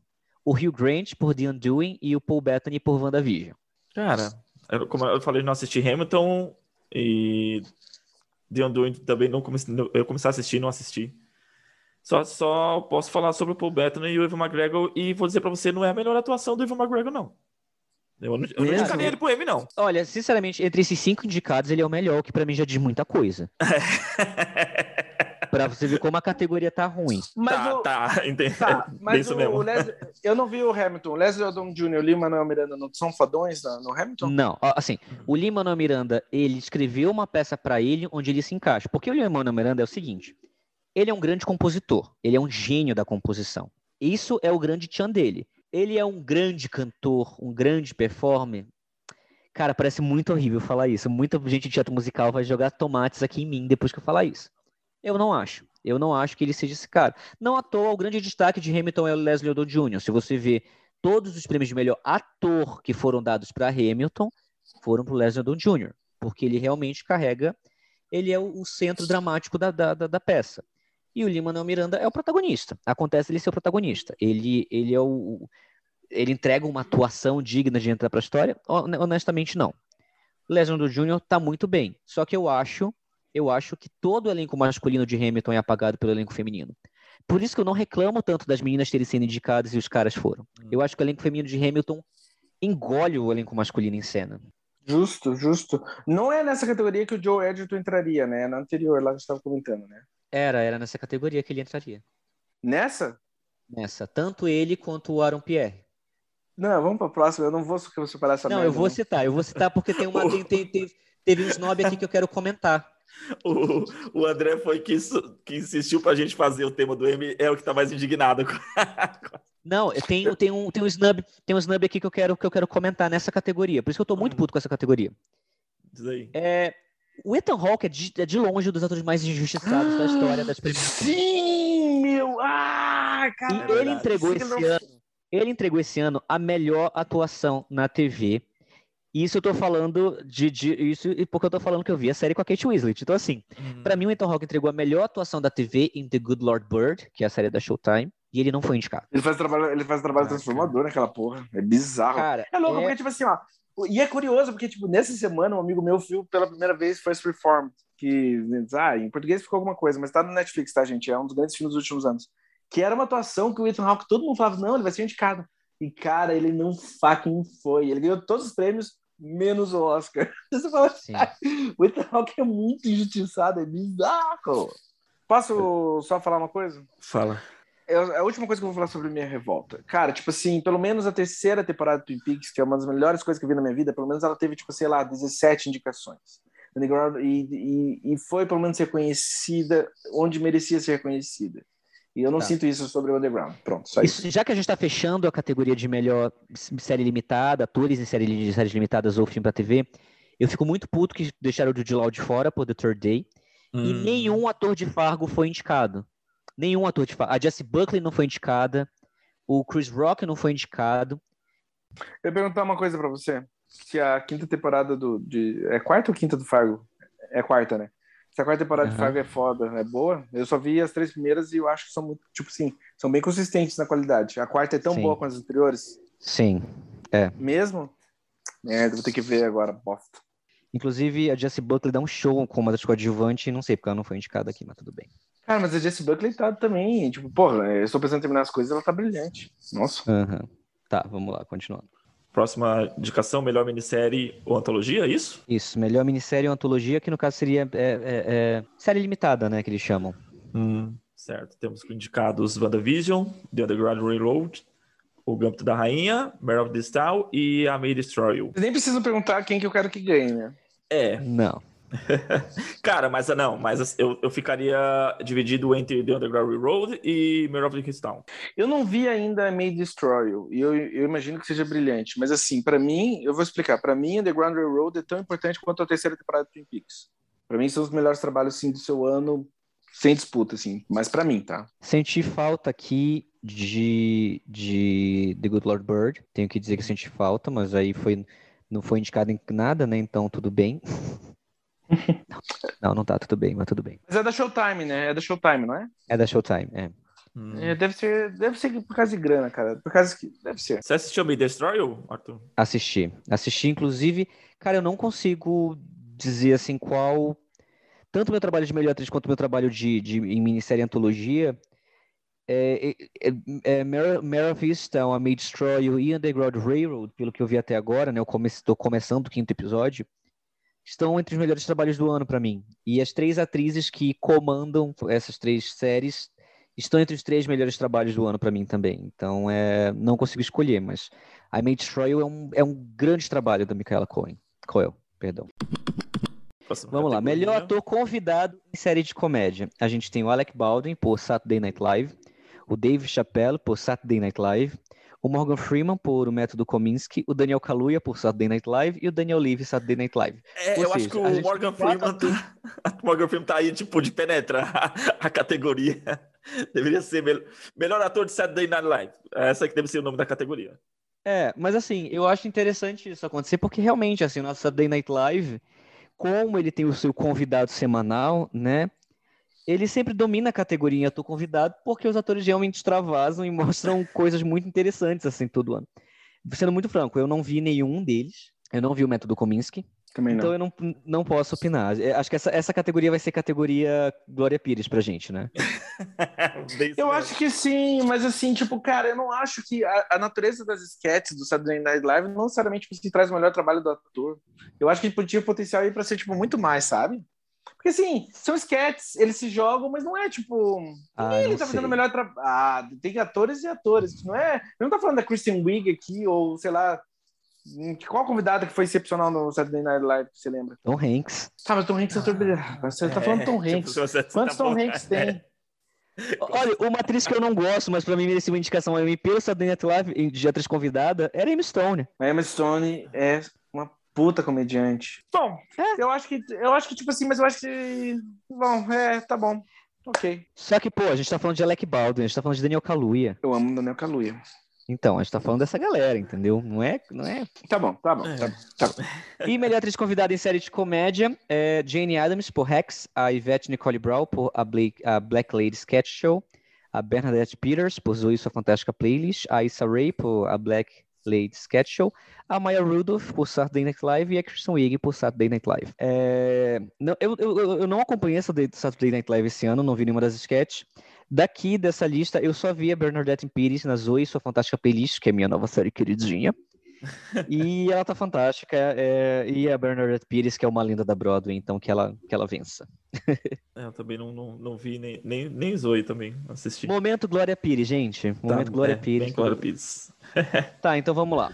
o Hugh Grant por The Undoing e o Paul Bettany por WandaVision. Cara, eu, como eu falei, não assisti Hamilton e The Undoing também não comecei, eu comecei a assistir, não assisti. Só, só posso falar sobre o Paul Bettany e o Evan McGregor e vou dizer para você, não é a melhor atuação do Evan McGregor, não. Eu não, eu não indicaria ele pro M, não. Olha, sinceramente, entre esses cinco indicados, ele é o melhor, o que para mim já diz muita coisa. pra você ver como a categoria tá ruim. Mas tá, o... tá, entendi. Tá, mas isso o, mesmo. O Leslie... eu não vi o Hamilton. O Leslie Odom Jr. e o Lin-Manuel Miranda não são fodões no Hamilton? Não, assim, o Lin-Manuel Miranda, ele escreveu uma peça para ele onde ele se encaixa. Porque o Lin-Manuel Miranda é o seguinte, ele é um grande compositor, ele é um gênio da composição. Isso é o grande tchan dele. Ele é um grande cantor, um grande performer. Cara, parece muito horrível falar isso. Muita gente de teatro musical vai jogar tomates aqui em mim depois que eu falar isso. Eu não acho. Eu não acho que ele seja esse cara. Não à toa, o grande destaque de Hamilton é o Leslie Odom Jr. Se você vê todos os prêmios de melhor ator que foram dados para Hamilton, foram para o Leslie Odom Jr., porque ele realmente carrega, ele é o, centro dramático da, da, da peça. E o Lima Miranda é o protagonista. Acontece ele ser o protagonista. Ele, ele é o. Ele entrega uma atuação digna de entrar para a história? Honestamente, não. Leslie Jr. está muito bem. Só que eu acho, eu acho que todo o elenco masculino de Hamilton é apagado pelo elenco feminino. Por isso que eu não reclamo tanto das meninas terem sido indicadas e os caras foram. Hum. Eu acho que o elenco feminino de Hamilton engole o elenco masculino em cena. Justo, justo. Não é nessa categoria que o Joe Edgerton entraria, né? É na anterior, lá que a gente estava comentando, né? Era, era nessa categoria que ele entraria. Nessa? Nessa. Tanto ele quanto o Aaron Pierre. Não, vamos para a próxima. Eu não vou separar essa Não, merda, eu vou citar. Eu vou citar porque tem uma, tem, tem, tem, teve um snob aqui que eu quero comentar. O, o André foi que, que insistiu pra gente fazer o tema do M, é o que tá mais indignado. Não, tem, tem, um, tem, um snub, tem um snub aqui que eu, quero, que eu quero comentar nessa categoria. Por isso que eu tô muito hum. puto com essa categoria. Diz aí. É, o Ethan Hawke é de, é de longe um dos atores mais injustiçados ah, da história das premiações. Sim, meu! Ah, cara! E ele entregou esse não... ano. Ele entregou esse ano a melhor atuação na TV isso eu tô falando de, de, isso porque eu tô falando que eu vi a série com a Kate Winslet. Então, assim, uhum. para mim o Ethan Hawke entregou a melhor atuação da TV em The Good Lord Bird, que é a série da Showtime, e ele não foi indicado. Ele faz trabalho, ele faz trabalho ah, transformador naquela porra. É bizarro. Cara, é louco, é... porque, tipo assim, ó. E é curioso, porque, tipo, nessa semana, um amigo meu viu pela primeira vez First Reformed, que, ah, em português ficou alguma coisa, mas tá no Netflix, tá, gente? É um dos grandes filmes dos últimos anos. Que era uma atuação que o Ethan Hawke, todo mundo falava, não, ele vai ser indicado. E, cara, ele não fucking foi. Ele ganhou todos os prêmios, menos o Oscar. Você fala, Sim. o Ethan Hawke é muito injustiçado, é bizarro. Posso só falar uma coisa? Fala. É, é a última coisa que eu vou falar sobre minha revolta. Cara, tipo assim, pelo menos a terceira temporada do Twin Peaks, que é uma das melhores coisas que eu vi na minha vida, pelo menos ela teve, tipo, sei lá, 17 indicações. E, e, e foi, pelo menos, reconhecida onde merecia ser reconhecida. E eu não tá. sinto isso sobre o Underground. Pronto, só isso. isso. Já que a gente está fechando a categoria de melhor série limitada, atores em série, de séries limitadas ou filme para TV, eu fico muito puto que deixaram o Jude Law de fora por The Third Day. Hum. E nenhum ator de Fargo foi indicado. Nenhum ator de Fargo. A Jessie Buckley não foi indicada. O Chris Rock não foi indicado. Eu ia perguntar uma coisa para você. Se a quinta temporada do. De, é quarta ou quinta do Fargo? É quarta, né? Se a quarta temporada uhum. de Fargo é foda, é boa, eu só vi as três primeiras e eu acho que são muito, tipo assim, são bem consistentes na qualidade. A quarta é tão Sim. boa quanto as anteriores. Sim, é. Mesmo? É, vou ter que ver agora, bosta. Inclusive, a Jessie Buckley dá um show como a das coadjuvante, não sei porque ela não foi indicada aqui, mas tudo bem. Cara, mas a Jessie Buckley tá também, tipo, porra, eu estou pensando em terminar as coisas, ela tá brilhante. Nossa. Uhum. Tá, vamos lá, continuando. Próxima indicação, melhor minissérie ou antologia, é isso? Isso, melhor minissérie ou antologia, que no caso seria é, é, é, série limitada, né, que eles chamam. Hum, certo, temos indicados WandaVision, The Underground Railroad, O Gâmbito da Rainha, Mare of the Style e A May Destroy You. nem precisa perguntar quem que eu quero que ganhe, né? É. Não. Cara, mas não, mas eu, eu ficaria dividido entre The Underground Road e Mirror of the Town. Eu não vi ainda May Destroy You, e eu, eu imagino que seja brilhante, mas assim, para mim, eu vou explicar, para mim Underground Railroad é tão importante quanto a terceira temporada de Twin Peaks. Para mim são os melhores trabalhos assim do seu ano, sem disputa assim, mas para mim, tá? Senti falta aqui de, de The Good Lord Bird, tenho que dizer que senti falta, mas aí foi não foi indicado em nada, né? Então tudo bem. Não, não tá, tudo bem, mas tudo bem. Mas é da Showtime, né? É da Showtime, não é? É da Showtime, é. Hum. é deve, ser, deve ser por causa de grana, cara. Por causa que. Deve ser. Você assistiu Me Destroy, Arthur? Assisti. Assisti, inclusive. Cara, eu não consigo dizer assim qual. Tanto meu trabalho de melhor atriz quanto o meu trabalho de, de, em minissérie antologia. É, é, é, é Mare of Easttown, A May Destroy e Underground Railroad, pelo que eu vi até agora, né? Eu estou come, começando o quinto episódio estão entre os melhores trabalhos do ano para mim. E as três atrizes que comandam essas três séries estão entre os três melhores trabalhos do ano para mim também. Então, é, não consigo escolher, mas I May Destroy You é um, é um grande trabalho da Michaela Cohen. Coel, perdão. Vamos lá, melhor ator convidado em série de comédia. A gente tem o Alec Baldwin por Saturday Night Live, o Dave Chappelle por Saturday Night Live, o Morgan Freeman por O Método Kominsky, o Daniel Kaluuya por Saturday Night Live e o Daniel Levy Saturday Night Live. É, eu seja, acho que o Morgan Freeman, tá, Morgan Freeman tá aí, tipo, de penetra a, a categoria. Deveria ser melhor, melhor ator de Saturday Night Live. Essa que deve ser o nome da categoria. É, mas assim, eu acho interessante isso acontecer, porque realmente, assim, o nosso Saturday Night Live, como ele tem o seu convidado semanal, né? Ele sempre domina a categoria ator convidado porque os atores realmente extravasam e mostram coisas muito interessantes assim todo ano. Sendo muito franco, eu não vi nenhum deles. Eu não vi o Método Kominsky. Também então não. eu não, não posso opinar. É, acho que essa, essa categoria vai ser categoria Glória Pires pra gente, né? eu acho que sim, mas assim, tipo, cara, eu não acho que a, a natureza das sketches do Saturday Night Live não necessariamente tipo, traz o melhor trabalho do ator. Eu acho que ele tinha potencial aí pra ser, tipo, muito mais, sabe? Porque assim, são sketches, eles se jogam, mas não é tipo. Ah, ele tá fazendo o melhor trabalho. Ah, tem atores e atores. Não é. Eu não tá falando da Kristen Wiig aqui, ou sei lá, qual convidado que foi excepcional no Saturday Night Live, você lembra? Tom Hanks. Tá, mas Tom Hanks é ator brilhante. Você tá falando Tom é, Hanks. Tipo, Quantos tá Tom Hanks tem? Olha, uma atriz que eu não gosto, mas pra mim merecia uma indicação Emmy pelo Saturday Night Live de atriz convidada, era Emma Stone. A Emma Stone é puta comediante. Bom, é. eu acho que, eu acho que, tipo assim, mas eu acho que, bom, é, tá bom. Ok. Só que, pô, a gente tá falando de Alec Baldwin, a gente tá falando de Daniel Kaluuya. Eu amo Daniel Kaluuya. Então, a gente tá falando dessa galera, entendeu? Não é. Não é... Tá bom, tá bom. Tá, tá bom. E melhor atriz convidada em série de comédia é Jane Adams por Rex, a Yvette Nicole Brown por a, Blake, a Black Lady Sketch Show, a Bernadette Peters por Zoe Sua Fantástica Playlist, a Issa Rae por a Black Lady Sketch Show, a Maya Rudolph por Saturday Night Live e a Kristen Wiig por Saturday Night Live. É... Não, eu, eu, eu não acompanhei essa Saturday Night Live esse ano, não vi nenhuma das sketches. Daqui dessa lista, eu só vi a Bernadette Pires na Zoe, sua fantástica playlist, que é minha nova série queridinha. E ela tá fantástica. É, e a Bernadette Pires, que é uma linda da Broadway, então que ela, que ela vença. é, eu também não, não, não vi nem, nem, nem Zoe também assisti. Momento Glória Pires, gente. Tá, Momento tá, Glória é, Pires. Glória Pires. tá, então vamos lá.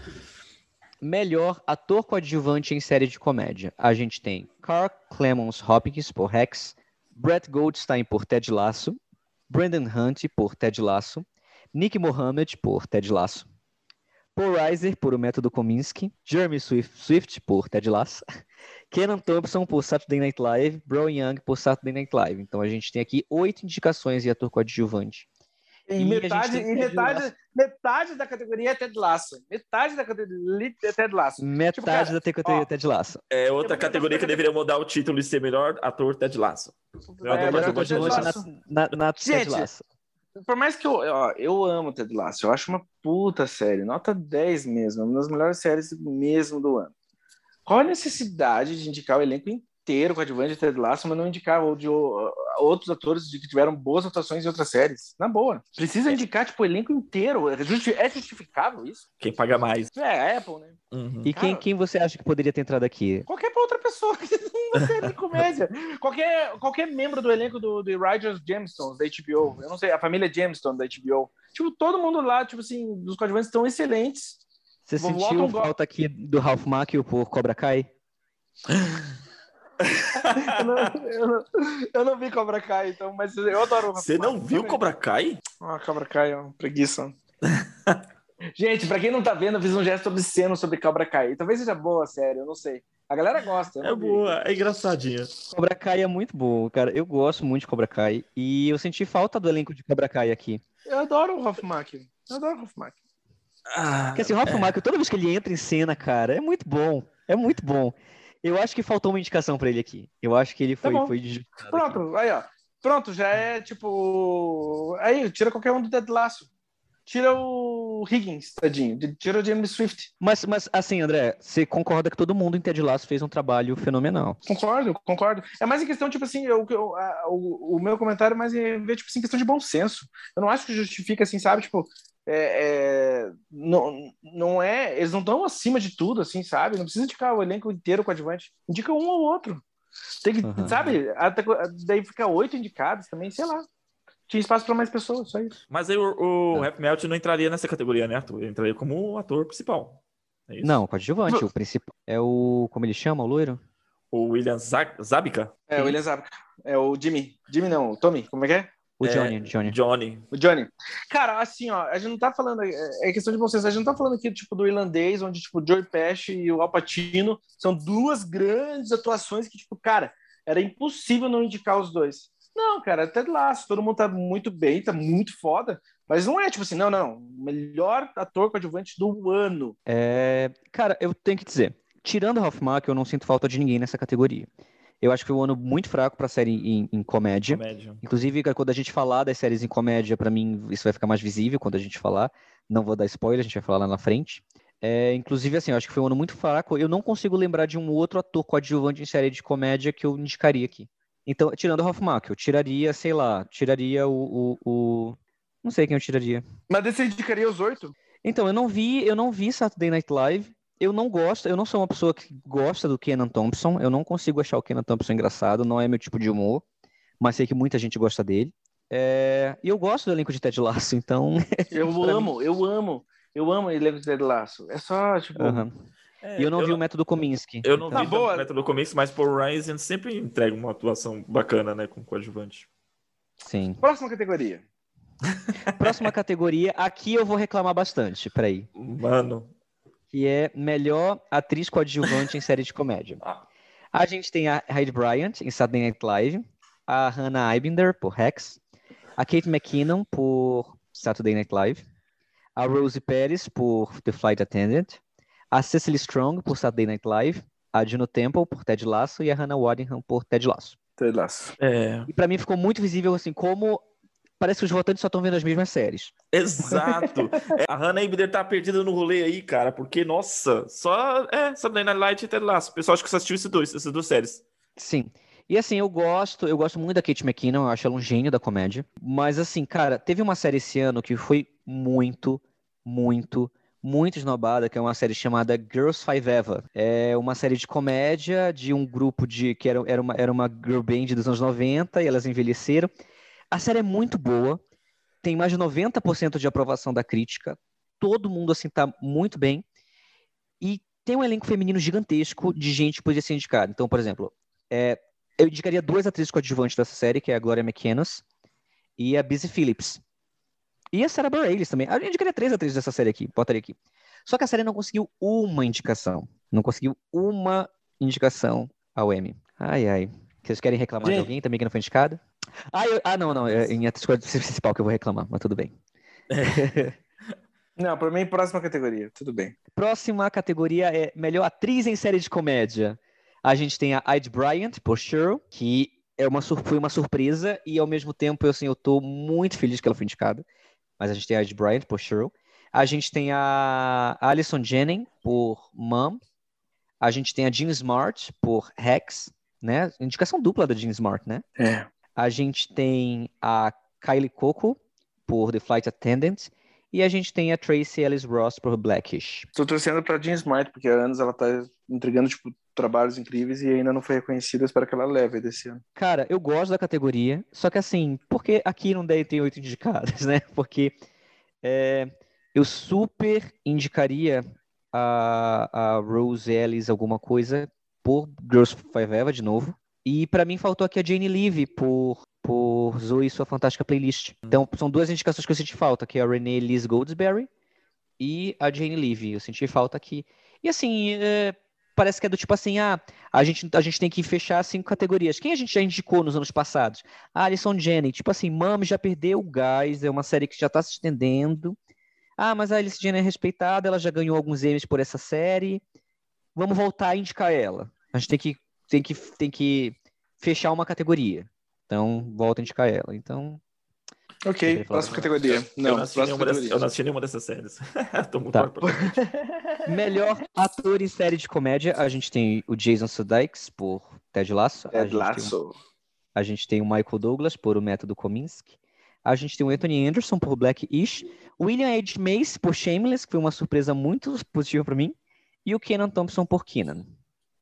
Melhor ator coadjuvante em série de comédia. A gente tem Carl Clemons Hopkins por Rex, Brett Goldstein por Ted Lasso, Brandon Hunt por Ted Lasso, Nick Mohammed por Ted Lasso, Paul Reiser por O Método Kominsky, Jeremy Swift, Swift por Ted Lasso, Kenan Thompson por Saturday Night Live, Bro Young por Saturday Night Live. Então a gente tem aqui oito indicações de ator coadjuvante. E, metade, e metade, metade da categoria é Ted Lasso. Metade da categoria é Ted Lasso. Metade tipo, cara, da categoria é Ted Lasso. É outra categoria que deveria mudar o título e ser melhor ator Ted Lasso. Melhor é, ator coadjuvante na, na, na Gente, Ted Lasso. Por mais que eu, ó, eu amo Ted Lasso, eu acho uma puta série, nota 10 mesmo, uma das melhores séries mesmo do ano. Qual a necessidade de indicar o elenco inteiro com a de Ted Lasso, mas não indicar ou de outros atores que tiveram boas atuações em outras séries. Na boa. Precisa indicar, tipo, o elenco inteiro. É, é justificável isso? Quem paga mais. É, a Apple, né? Uhum. E quem, quem você acha que poderia ter entrado aqui? Qualquer outra pessoa que não série de comédia. qualquer, qualquer membro do elenco do, do Rogers Gemstones, da HBO. Eu não sei, a família Gemstone da HBO. Tipo, todo mundo lá, tipo assim, dos coadjuvantes estão excelentes. Você sentiu falta aqui do Ralph Macchio por Cobra Kai? eu, não, eu, não, eu, não, vi Cobra Kai, então, mas eu adoro. Você não viu Cobra Kai? Ah, Cobra Kai é uma preguiça. Gente, pra quem não tá vendo, eu fiz um gesto obsceno sobre Cobra Kai. Talvez seja boa, sério, eu não sei. A galera gosta. É boa, é engraçadinha. Cobra Kai é muito boa, cara. Eu gosto muito de Cobra Kai. E eu senti falta do elenco de Cobra Kai aqui. Eu adoro o Ralph Macchio. Eu adoro o Ralph Macchio. Ah, Porque assim, o Ralph é. Macchio, toda vez que ele entra em cena, cara, é muito bom. É muito bom. Eu acho que faltou uma indicação para ele aqui. Eu acho que ele foi, tá foi Pronto, aqui. aí, ó. Pronto, já é tipo. Aí, tira qualquer um do Dead Laço. Tira o Higgins, tadinho. Tira o James Swift. Mas, mas assim, André, você concorda que todo mundo em Ted Lasso fez um trabalho fenomenal? Concordo, concordo. É mais em questão, tipo assim, eu, eu, a, o, o meu comentário é mais em tipo assim, questão de bom senso. Eu não acho que justifica, assim, sabe? Tipo, é, é, não, não é. Eles não estão acima de tudo, assim, sabe? Não precisa indicar o elenco inteiro com advante. Indica um ou outro. Tem que, uhum. sabe? Até, daí fica oito indicados também, sei lá. Tinha espaço para mais pessoas, só isso. Mas aí o, o é. Melt não entraria nessa categoria, né, Arthur? Ele entraria como ator principal. É não, coadjuvante. o principal é o. Como ele chama, o loiro? O William Zabica? É, o William Zabica. É o Jimmy. Jimmy não, o Tommy, como é que é? O Johnny, é, Johnny. Johnny. O Johnny. Cara, assim, ó, a gente não tá falando. É, é questão de vocês, a gente não tá falando aqui, tipo, do irlandês, onde, tipo, o Joey Pesci e o Alpatino são duas grandes atuações que, tipo, cara, era impossível não indicar os dois. Não, cara, até Laço, todo mundo tá muito bem, tá muito foda, mas não é tipo assim, não, não, melhor ator coadjuvante do ano. É, cara, eu tenho que dizer, tirando Ralph Mack, eu não sinto falta de ninguém nessa categoria. Eu acho que foi um ano muito fraco para série em, em comédia. comédia. Inclusive, quando a gente falar das séries em comédia, para mim isso vai ficar mais visível quando a gente falar. Não vou dar spoiler, a gente vai falar lá na frente. É, inclusive, assim, eu acho que foi um ano muito fraco. Eu não consigo lembrar de um outro ator coadjuvante em série de comédia que eu indicaria aqui. Então, tirando o Macchio, eu tiraria, sei lá, tiraria o, o, o... Não sei quem eu tiraria. Mas você indicaria os oito? Então, eu não vi, eu não vi Saturday Night Live. Eu não gosto, eu não sou uma pessoa que gosta do Kenan Thompson. Eu não consigo achar o Kenan Thompson engraçado, não é meu tipo de humor. Mas sei que muita gente gosta dele. É... E eu gosto do elenco de Ted Lasso, então. Eu amo, eu amo. Eu amo o elenco de Ted Lasso. É só, tipo. Uhum. É, e eu não eu vi não... o método Kominsky. Eu não então. vi o método Kominsky, mas Paul Ryan sempre entrega uma atuação bacana, né, com coadjuvante. Sim. Próxima categoria. Próxima categoria, aqui eu vou reclamar bastante, peraí. Mano. Que é melhor atriz coadjuvante em série de comédia. Ah. A gente tem a Heidi Bryant em Saturday Night Live, a Hannah Eibender por Rex, a Kate McKinnon por Saturday Night Live, a Rosie Perez por The Flight Attendant, a Cecily Strong por Saturday Night Live, a Juno Temple por Ted Lasso e a Hannah Waddingham por Ted Lasso. Ted Lasso. É. E para mim ficou muito visível assim como parece que os votantes só estão vendo as mesmas séries. Exato. é, a Hannah Ibner tá perdida no rolê aí, cara, porque, nossa, só é Saturday Night Live e Ted Lasso. O pessoal acho que só assistiu esses dois, essas duas séries. Sim. E assim, eu gosto, eu gosto muito da Kate McKinnon, eu acho ela um gênio da comédia. Mas assim, cara, teve uma série esse ano que foi muito, muito, muito esnobada, que é uma série chamada Girls Five Eva. É uma série de comédia de um grupo de que era, era, uma, era uma girl band dos anos 90 e elas envelheceram. A série é muito boa, tem mais de 90% de aprovação da crítica. Todo mundo assim tá muito bem. E tem um elenco feminino gigantesco de gente que podia ser indicada. Então, por exemplo, é, eu indicaria duas atrizes coadjuvantes dessa série, que é a Gloria McKenna e a Busy Phillips. E a Sarah Bareilles também. Eu indicaria três atrizes dessa série aqui, botaria aqui. Só que a série não conseguiu uma indicação. Não conseguiu uma indicação ao Emmy. Ai, ai. Vocês querem reclamar Gente. de alguém também que não foi indicado? Ah, eu... ah não, não. É em atriz principal que eu vou reclamar, mas tudo bem. não, para mim, próxima categoria. Tudo bem. Próxima categoria é melhor atriz em série de comédia. A gente tem a Ide Bryant, por Cheryl, que é uma, foi uma surpresa e ao mesmo tempo eu, assim, eu tô muito feliz que ela foi indicada. Mas a gente tem a Ide Bryant por Cheryl. A gente tem a Alison Jennings por Mom. A gente tem a Jean Smart por Rex, né? Indicação dupla da Jean Smart, né? É. A gente tem a Kylie Coco por The Flight Attendant. E a gente tem a Tracy Ellis Ross por Blackish. Tô torcendo pra Jean Smart, porque há anos ela tá entregando, tipo, trabalhos incríveis e ainda não foi reconhecida. Espero que ela leve desse ano. Cara, eu gosto da categoria, só que assim, porque aqui não deve ter oito indicadas, né? Porque é, eu super indicaria a, a Rose Ellis alguma coisa por Girls Five Eva de novo. E para mim faltou aqui a Jane Levy por, por Zoe e sua fantástica playlist. Então são duas indicações que eu senti falta, que é a Renee Liz Goldsberry e a Jane Levy. Eu senti falta aqui. E assim, é, parece que é do tipo assim, ah, a gente, a gente tem que fechar cinco categorias. Quem a gente já indicou nos anos passados? A Alison Janney. Tipo assim, Mami já perdeu o gás, é uma série que já está se estendendo. Ah, mas a Alice Janney é respeitada, ela já ganhou alguns Emmys por essa série. Vamos voltar a indicar ela. A gente tem que tem que, tem que fechar uma categoria. Então, volta a indicar ela. Então. Ok, próxima categoria. Não, eu não assisti, nenhuma, dessas, eu não assisti nenhuma dessas séries. Tô muito tá. Melhor ator em série de comédia, a gente tem o Jason Sudeikis por Ted Lasso. Ted Lasso. Um, a gente tem o Michael Douglas por O Método Kominsky. A gente tem o Anthony Anderson por Black-ish. William H. Mace por Shameless, que foi uma surpresa muito positiva para mim. E o Kenan Thompson por Kenan.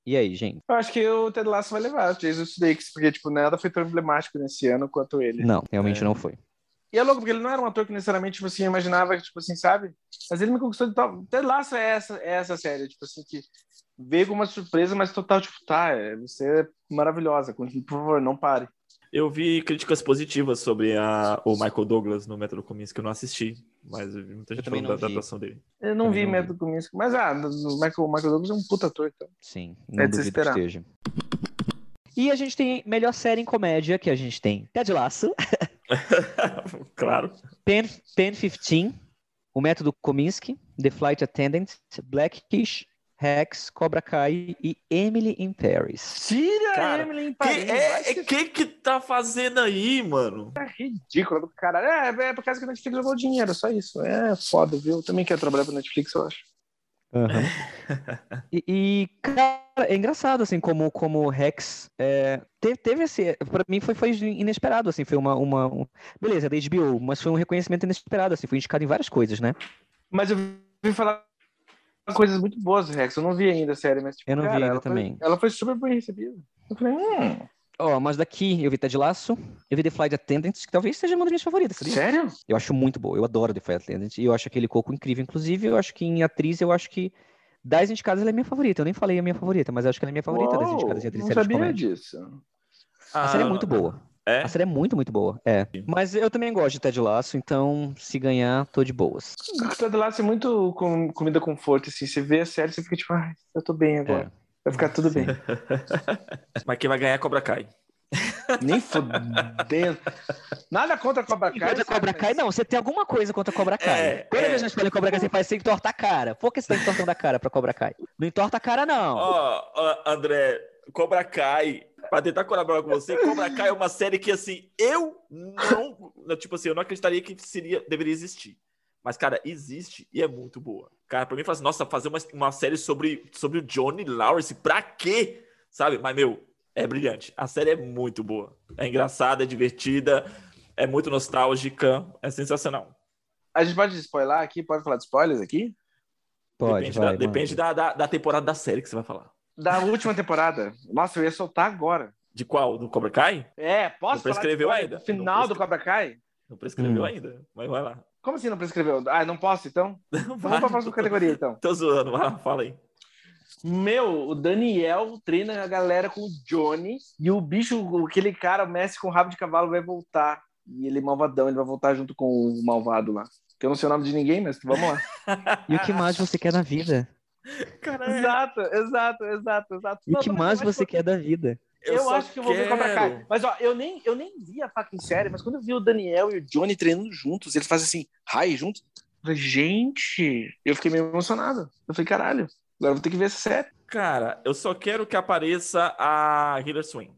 E aí, gente? Eu acho que o Ted Lasso vai levar o Jason Sudeikis, porque, tipo, nada foi tão emblemático nesse ano quanto ele. Não, realmente é. não foi. E é louco, porque ele não era um ator que necessariamente, tipo assim, imaginava, tipo assim, sabe? Mas ele me conquistou de tal... Ted Lasso é essa, é essa série, tipo assim, que veio com uma surpresa, mas total, tipo, tá, é, você é maravilhosa, por favor, não pare. Eu vi críticas positivas sobre a, o Michael Douglas no Método Kominsky, que eu não assisti, mas eu vi muita gente falando da adaptação dele. Eu não também vi não Método vi. Kominsky, mas ah, o Michael, Michael Douglas é um puta ator, então. Sim, não é duvido que esteja. E a gente tem melhor série em comédia, que a gente tem Ted Lasso. claro. Pen, Pen 15, O Método Kominsky, The Flight Attendant, Blackish, Rex, Cobra Kai e Emily in Paris. Tira Cara, Emily in Paris. Que é, é que que tá fazendo aí, mano? É ridículo do cara. É, é por causa que a Netflix jogou dinheiro, só isso. É foda, viu? Eu também quero trabalhar pra Netflix, eu acho. Uhum. e, e, cara, é engraçado, assim, como, como o Rex é, teve, teve esse. Pra mim foi, foi inesperado, assim, foi uma. uma um, beleza, da HBO, mas foi um reconhecimento inesperado, assim, foi indicado em várias coisas, né? Mas eu vi falar coisas muito boas do Rex, eu não vi ainda a série, mas. Tipo, eu não cara, vi ainda ela também. Foi, ela foi super bem recebida. Eu falei, hum. Ó, oh, mas daqui eu vi Ted Laço, eu vi The Flight Attendant, que talvez seja uma das minhas favoritas, sabia? Sério? Eu acho muito boa, eu adoro The Flight Attendant, e eu acho aquele coco incrível. Inclusive, eu acho que em atriz, eu acho que das indicadas ela é minha favorita. Eu nem falei a minha favorita, mas eu acho que ela é minha favorita Uou, das indicadas em atriz não sabia disso. A série é muito boa. É? A série é muito, muito boa. É. Mas eu também gosto de Ted Laço, então se ganhar, tô de boas. Ted Laço é muito com, comida conforto, assim. Você vê a série, você fica tipo, ai, eu tô bem agora. É. Vai ficar tudo bem. Mas quem vai ganhar é Cobra Kai. Nem fodendo. Nada contra Cobra Kai. Contra Cobra Kai, não. Você tem alguma coisa contra Cobra Kai. É, Quando é. a gente fala em Cobra Kai, você faz sem entorta a cara. Por que você tá entortando a cara pra Cobra Kai? Não entorta a cara, não. Ó, oh, oh, André, Cobra Kai, pra tentar colaborar com você, Cobra Kai é uma série que, assim, eu não. Tipo assim, eu não acreditaria que seria, deveria existir. Mas, cara, existe e é muito boa. Cara, pra mim, fala assim, nossa, fazer uma, uma série sobre, sobre o Johnny Lawrence, pra quê? Sabe? Mas, meu, é brilhante. A série é muito boa. É engraçada, é divertida, é muito nostálgica, é sensacional. A gente pode spoiler aqui? Pode falar de spoilers aqui? Pode, depende, vai, da, depende da, da, da, temporada da série que você vai falar. Da última temporada. Nossa, eu ia soltar agora. De qual? Do Cobra Kai? É, posso Não prescreveu falar ainda? final do Cobra Kai? Não prescreveu hum. ainda, mas vai lá. Como assim não prescreveu? Ah, não posso então? Vamos para a próxima categoria então. Tô zoando, vai lá, fala aí. Meu, o Daniel treina a galera com o Johnny e o bicho, aquele cara, o Messi com rabo de cavalo, vai voltar. E ele é malvadão, ele vai voltar junto com o malvado lá. Que eu não sei o nome de ninguém, mas vamos lá. e o que mais você quer na vida? Caralho. Exato, exato, exato, exato. E o que mais você quer da vida? Eu, eu acho que eu vou ver Cobra Kai. Mas, ó, eu nem, eu nem vi a faca em série, mas quando eu vi o Daniel e o Johnny treinando juntos, eles fazem assim, raio juntos. Eu falei, gente, eu fiquei meio emocionado. Eu falei, caralho, agora eu vou ter que ver essa série. Cara, eu só quero que apareça a Hilary Swank.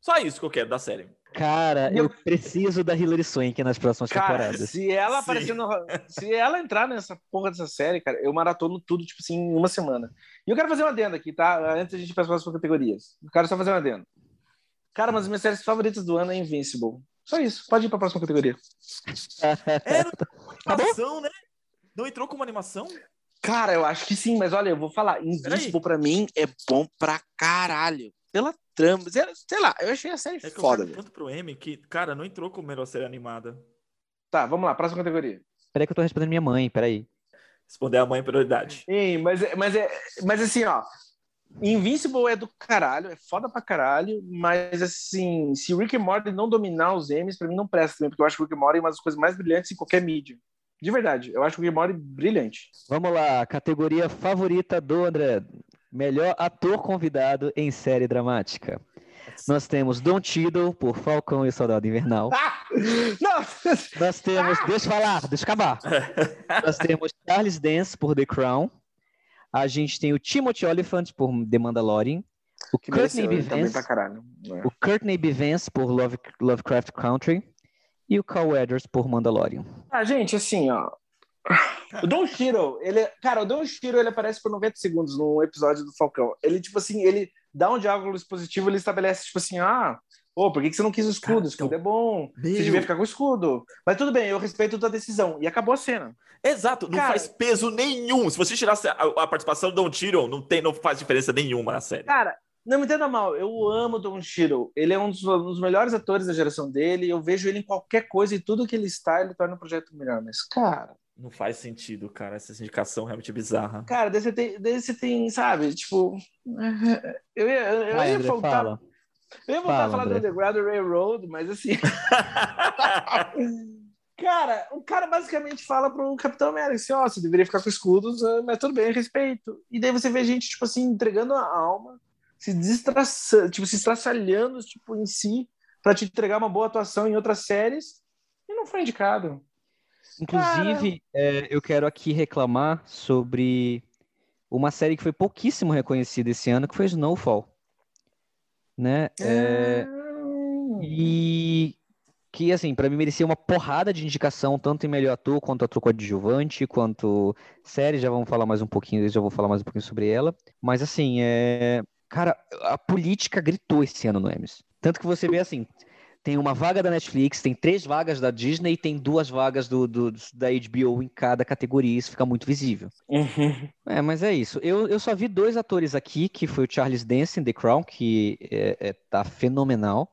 Só isso que eu quero da série. Cara, eu, eu preciso da Hilary Swank nas próximas cara, temporadas. Se ela aparecer no... Se ela entrar nessa porra dessa série, cara, eu maratono tudo, tipo assim, em uma semana. E eu quero fazer uma adendo aqui, tá? Antes a gente passar para as categorias. Eu quero só fazer uma adendo. Cara, mas as minhas séries favoritas do ano é Invincible. Só isso. Pode ir para a próxima categoria. Era animação, né? Não entrou como animação? Cara, eu acho que sim, mas olha, eu vou falar. Invincible para mim é bom pra caralho. Pela trama, sei lá, eu achei a série é foda. Eu tanto pro M que, cara, não entrou como melhor série animada. Tá, vamos lá, próxima categoria. Peraí que eu tô respondendo minha mãe, peraí. Responder a mãe prioridade. Sim, mas, mas, é, mas assim, ó. Invincible é do caralho, é foda pra caralho, mas assim, se o Rick and Morty não dominar os M's, pra mim não presta também, porque eu acho que o Rick and Morty é uma das coisas mais brilhantes em qualquer mídia. De verdade, eu acho o Rick and Morty brilhante. Vamos lá, categoria favorita do André. Melhor ator convidado em série dramática. Nós temos Don Cheadle por Falcão e o Soldado Invernal. Ah! Não! Nós temos, ah! deixa eu falar, deixa eu acabar. Nós temos Charles Dance por The Crown. A gente tem o Timothy Olyphant por The Mandalorian. O que Courtney B. Vance, é. o Courtney B. Vance por Love, Lovecraft Country e o Carl Weathers por Mandalorian. Ah, gente, assim, ó. O Don Shiro, ele, cara, o Don Shiro, ele aparece por 90 segundos no episódio do Falcão. Ele, tipo assim, ele dá um diálogo expositivo, ele estabelece, tipo assim, ah, pô, por que, que você não quis o escudo? O escudo é bom. Meu... Você devia ficar com o escudo. Mas tudo bem, eu respeito a tua decisão. E acabou a cena. Exato, não cara, faz peso nenhum. Se você tirasse a, a participação do Don Shiro, não, tem, não faz diferença nenhuma na série. Cara, não me entenda mal, eu amo o Don Shiro. Ele é um dos, um dos, melhores atores da geração dele. Eu vejo ele em qualquer coisa e tudo que ele está, ele torna o projeto melhor. Mas, cara, não faz sentido, cara. Essa indicação realmente é bizarra. Cara, daí você tem, daí você tem sabe, tipo. Eu ia, eu, eu ia voltar. Fala. Eu ia voltar fala, a falar André. do Underground Railroad, mas assim. cara, o cara basicamente fala pro Capitão América assim: ó, oh, você deveria ficar com escudos, ah, mas tudo bem, respeito. E daí você vê gente, tipo assim, entregando a alma, se destraçando, tipo, se estraçalhando, tipo, em si, para te entregar uma boa atuação em outras séries, e não foi indicado. Inclusive, é, eu quero aqui reclamar sobre uma série que foi pouquíssimo reconhecida esse ano, que foi Snowfall. Né? É, e que, assim, para mim merecia uma porrada de indicação, tanto em melhor ator, quanto ator coadjuvante, quanto série, já vamos falar mais um pouquinho, já vou falar mais um pouquinho sobre ela. Mas, assim, é... Cara, a política gritou esse ano no Emmys. Tanto que você vê, assim, tem uma vaga da Netflix, tem três vagas da Disney e tem duas vagas do, do, da HBO em cada categoria, isso fica muito visível. Uhum. É, mas é isso. Eu, eu só vi dois atores aqui, que foi o Charles Dance em The Crown, que é, é, tá fenomenal,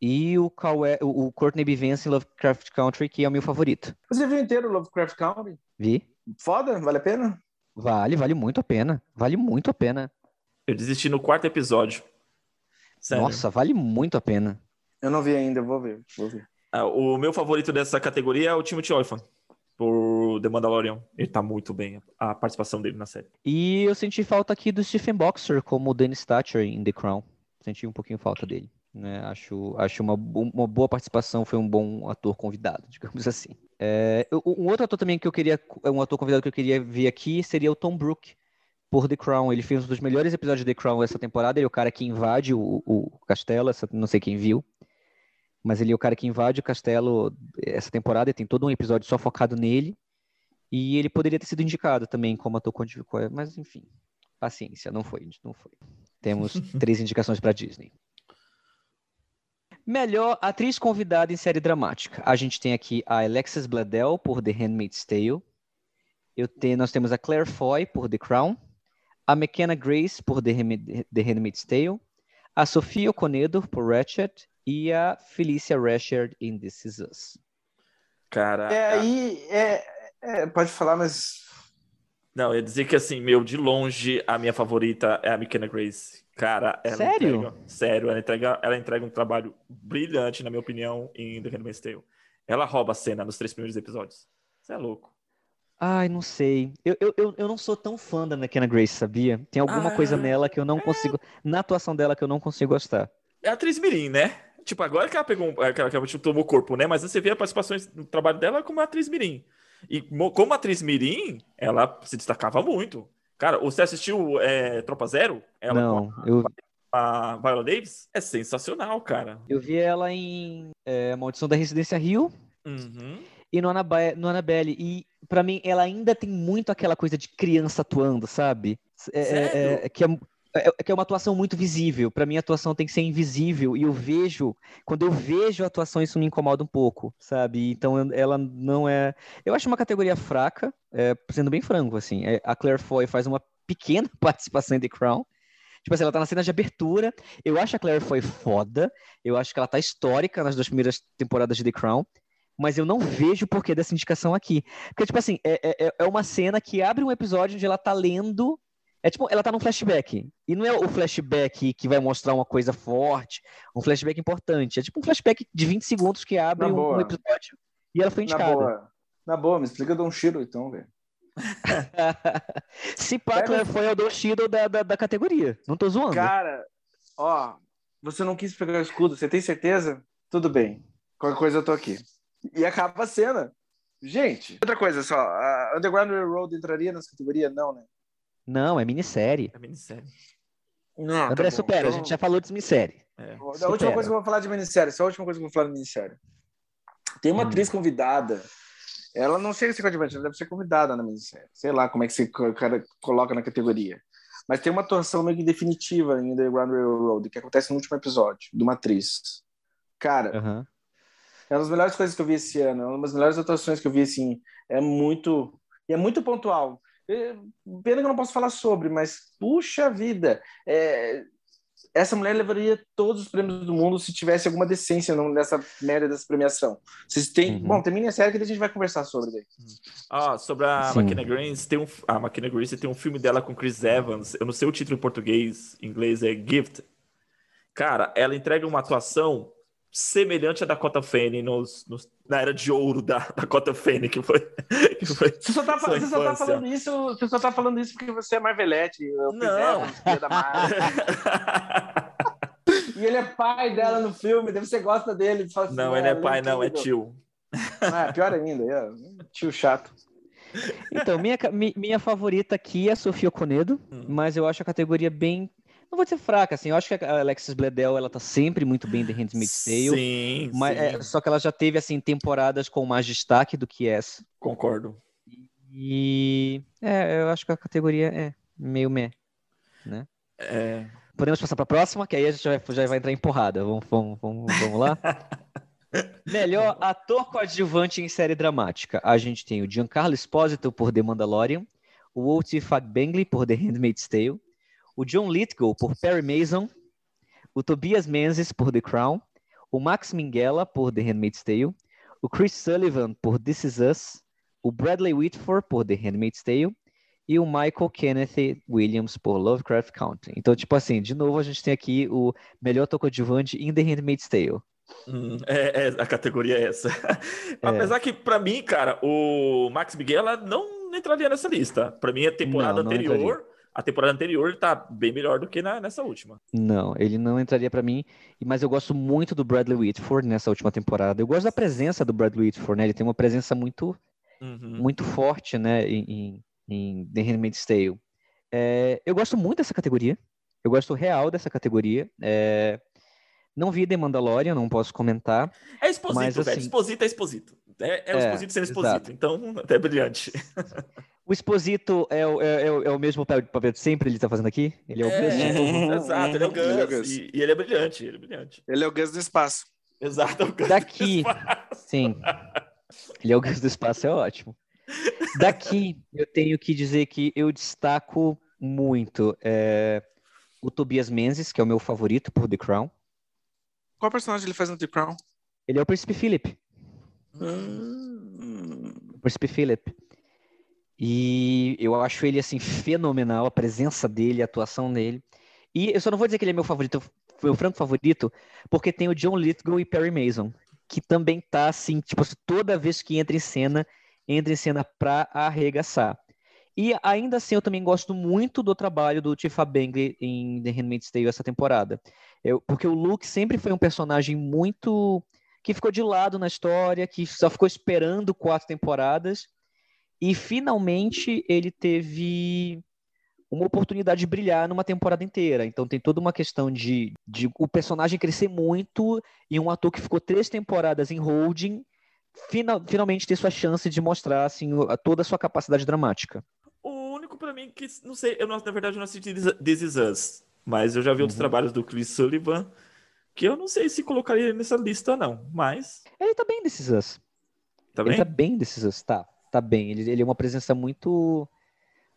e o, Cauê, o Courtney B. Vance em Lovecraft Country, que é o meu favorito. Você viu inteiro Lovecraft Country? Vi. Foda? Vale a pena? Vale, vale muito a pena. Vale muito a pena. Eu desisti no quarto episódio. Sério. Nossa, vale muito a pena. Eu não vi ainda, vou ver. Vou ver. Ah, o meu favorito dessa categoria é o Timothy Olyphant, por The Mandalorian. Ele tá muito bem, a participação dele na série. E eu senti falta aqui do Stephen Boxer, como o Danny Thatcher em The Crown. Senti um pouquinho falta dele. Né? Acho, acho uma, uma boa participação, foi um bom ator convidado, digamos assim. É, um outro ator também que eu queria, um ator convidado que eu queria ver aqui seria o Tom Brook, por The Crown. Ele fez um dos melhores episódios de The Crown essa temporada. Ele é o cara que invade o, o castelo, essa, não sei quem viu. Mas ele é o cara que invade o castelo essa temporada e tem todo um episódio só focado nele. E ele poderia ter sido indicado também como ator contribuinte, mas enfim, paciência, não foi, não foi. Temos três indicações para Disney. Melhor atriz convidada em série dramática. A gente tem aqui a Alexis Bledel por The Handmaid's Tale. Eu tenho, nós temos a Claire Foy por The Crown a McKenna Grace por The, Handmaid's Tale, a Sofia Conedo por Ratchet e a Felicia Rashard em This Is Us. Cara. É aí. É, é, pode falar, mas. Não, eu ia dizer que assim, meu, de longe, a minha favorita é a McKenna Grace. Cara, ela Sério? Entrega, sério, ela entrega, ela entrega um trabalho brilhante, na minha opinião, em The Handmaid's Tale. Ela rouba a cena nos três primeiros episódios. Você é louco. Ai, não sei. Eu, eu, eu não sou tão fã da McKenna Grace, sabia? Tem alguma ah, coisa nela que eu não é... consigo. Na atuação dela que eu não consigo gostar. É a atriz Mirim, né? Tipo, agora que ela pegou. Que ela, que ela tipo, tomou corpo, né? Mas você vê a participação no trabalho dela como atriz Mirim. E como atriz Mirim, ela se destacava muito. Cara, você assistiu é, Tropa Zero? Ela não, a, eu. A Viola Davis? É sensacional, cara. Eu vi ela em é, Maldição da Residência Rio. Uhum e no, Anabe no Annabelle. E para mim, ela ainda tem muito aquela coisa de criança atuando, sabe? É, é, é que, é, é, que é uma atuação muito visível. Para mim, a atuação tem que ser invisível. E eu vejo, quando eu vejo a atuação, isso me incomoda um pouco, sabe? Então, ela não é. Eu acho uma categoria fraca, é, sendo bem franco, assim. É, a Claire Foy faz uma pequena participação em The Crown. Tipo assim, ela tá na cena de abertura. Eu acho a Claire foi foda. Eu acho que ela tá histórica nas duas primeiras temporadas de The Crown mas eu não vejo o porquê dessa indicação aqui. Porque, tipo assim, é, é, é uma cena que abre um episódio onde ela tá lendo. É tipo, ela tá num flashback. E não é o flashback que vai mostrar uma coisa forte, um flashback importante. É tipo um flashback de 20 segundos que abre um, um, episódio e ela foi indicada. Na boa, Na boa me explica Don Shiro, então, velho. Se pá, Claire foi o Don Shiro da, da, da categoria. Não tô zoando. Cara, ó, você não quis pegar o escudo, você tem certeza? Tudo bem. Qualquer coisa eu tô aqui. E acaba a cena. Gente, outra coisa só. A Underground Railroad entraria nessa categoria? Não, né? Não, é minissérie. É minissérie. Não, André, tá supera. Então... A gente já falou de minissérie. É. A última coisa que eu vou falar de minissérie. Só a última coisa que eu vou falar de minissérie. Tem uma hum. atriz convidada. Ela não chega a ser coadjuvante, ela deve ser convidada na minissérie. Sei lá como é que você cara coloca na categoria. Mas tem uma atuação meio que definitiva em Underground Railroad, que acontece no último episódio, de uma atriz. Cara, uhum. É uma das melhores coisas que eu vi esse ano, é uma das melhores atuações que eu vi, assim, é muito, e é muito pontual. É, pena que eu não posso falar sobre, mas puxa vida, é, essa mulher levaria todos os prêmios do mundo se tivesse alguma decência nessa merda dessa premiação. Vocês têm, uhum. bom, tem série que a gente vai conversar sobre daí. Ah, sobre a Sim. McKenna Grace, tem um, a McKenna Grace tem um filme dela com Chris Evans, eu não sei o título em português, em inglês é Gift. Cara, ela entrega uma atuação semelhante a Dakota Fanning nos, nos, na era de ouro da Dakota Fanning, que foi, que foi você, só tá, você só tá falando isso você só tá falando isso porque você é Marvelete eu não. e ele é pai dela no filme deve você gosta dele assim, não ele é, é pai não é tio. Ah, pior ainda é tio chato. Então minha, minha favorita aqui é a Sofia Conedo hum. mas eu acho a categoria bem não vou dizer fraca, assim, eu acho que a Alexis Bledel, ela tá sempre muito bem The Handmaid's Tale. Sim, mas, sim. É, só que ela já teve, assim, temporadas com mais destaque do que essa. Concordo. E, é, eu acho que a categoria é meio meh, né? É... Podemos passar para a próxima, que aí a gente vai, já vai entrar em porrada. Vamos, vamos, vamos, vamos lá? Melhor ator coadjuvante em série dramática. A gente tem o Giancarlo Esposito por The Mandalorian, o Walt Fagbengley por The Handmaid's Tale, o John Lithgow por Perry Mason, o Tobias Menzies por The Crown, o Max Minghella por The Handmaid's Tale, o Chris Sullivan por This Is Us, o Bradley Whitford por The Handmaid's Tale e o Michael Kenneth Williams por Lovecraft Country. Então, tipo assim, de novo a gente tem aqui o melhor ator coadjuvante em The Handmaid's Tale. Hum, é, é, a categoria é essa. É. Apesar que, para mim, cara, o Max Miguel não entraria nessa lista. Para mim, a temporada não, não anterior, entraria. A temporada anterior tá bem melhor do que na, nessa última. Não, ele não entraria para mim. Mas eu gosto muito do Bradley Whitford nessa última temporada. Eu gosto da presença do Bradley Whitford, né? Ele tem uma presença muito, uhum. muito forte, né? Em, em The Handmaid's Tale. É, eu gosto muito dessa categoria. Eu gosto real dessa categoria. É, não vi The Mandalorian, não posso comentar. É exposito, mas, velho. Assim, exposito é exposito. É, é, o é, exposito sendo exposito. Exato. Então, até brilhante. O exposito é o, é, é, o mesmo papel de sempre ele tá fazendo aqui? Ele é o Gus? É, exato, ele é o Gus. Ele é o Gus. E, e, ele é brilhante, ele é brilhante. Ele é o Gus do espaço. Exato, é o Gus Daqui, sim. Ele é o Gus do espaço, é ótimo. Daqui, eu tenho que dizer que eu destaco muito é, o Tobias Menzies, que é o meu favorito por The Crown. Qual personagem ele faz no The Crown? Ele é o Príncipe Philip. Hum. Príncipe Philip. E eu acho ele, assim, fenomenal, a presença dele, a atuação dele. E eu só não vou dizer que ele é meu favorito, meu franco favorito, porque tem o John Lithgow e Perry Mason, que também tá, assim, tipo, toda vez que entra em cena, entra em cena pra arregaçar. E ainda assim, eu também gosto muito do trabalho do Tifa Bengley em The Handmaid's Tale essa temporada. Eu, porque o Luke sempre foi um personagem muito. Que ficou de lado na história, que só ficou esperando quatro temporadas. E finalmente ele teve uma oportunidade de brilhar numa temporada inteira. Então tem toda uma questão de, de o personagem crescer muito e um ator que ficou três temporadas em holding final, finalmente ter sua chance de mostrar assim, toda a sua capacidade dramática. O único para mim que não sei, eu não, na verdade eu não assisti This Is Us, mas eu já vi uhum. outros trabalhos do Chris Sullivan que eu não sei se colocaria ele nessa lista não, mas ele tá bem Is Us. Tá ele bem? tá bem Is Us, tá, tá bem. Ele, ele é uma presença muito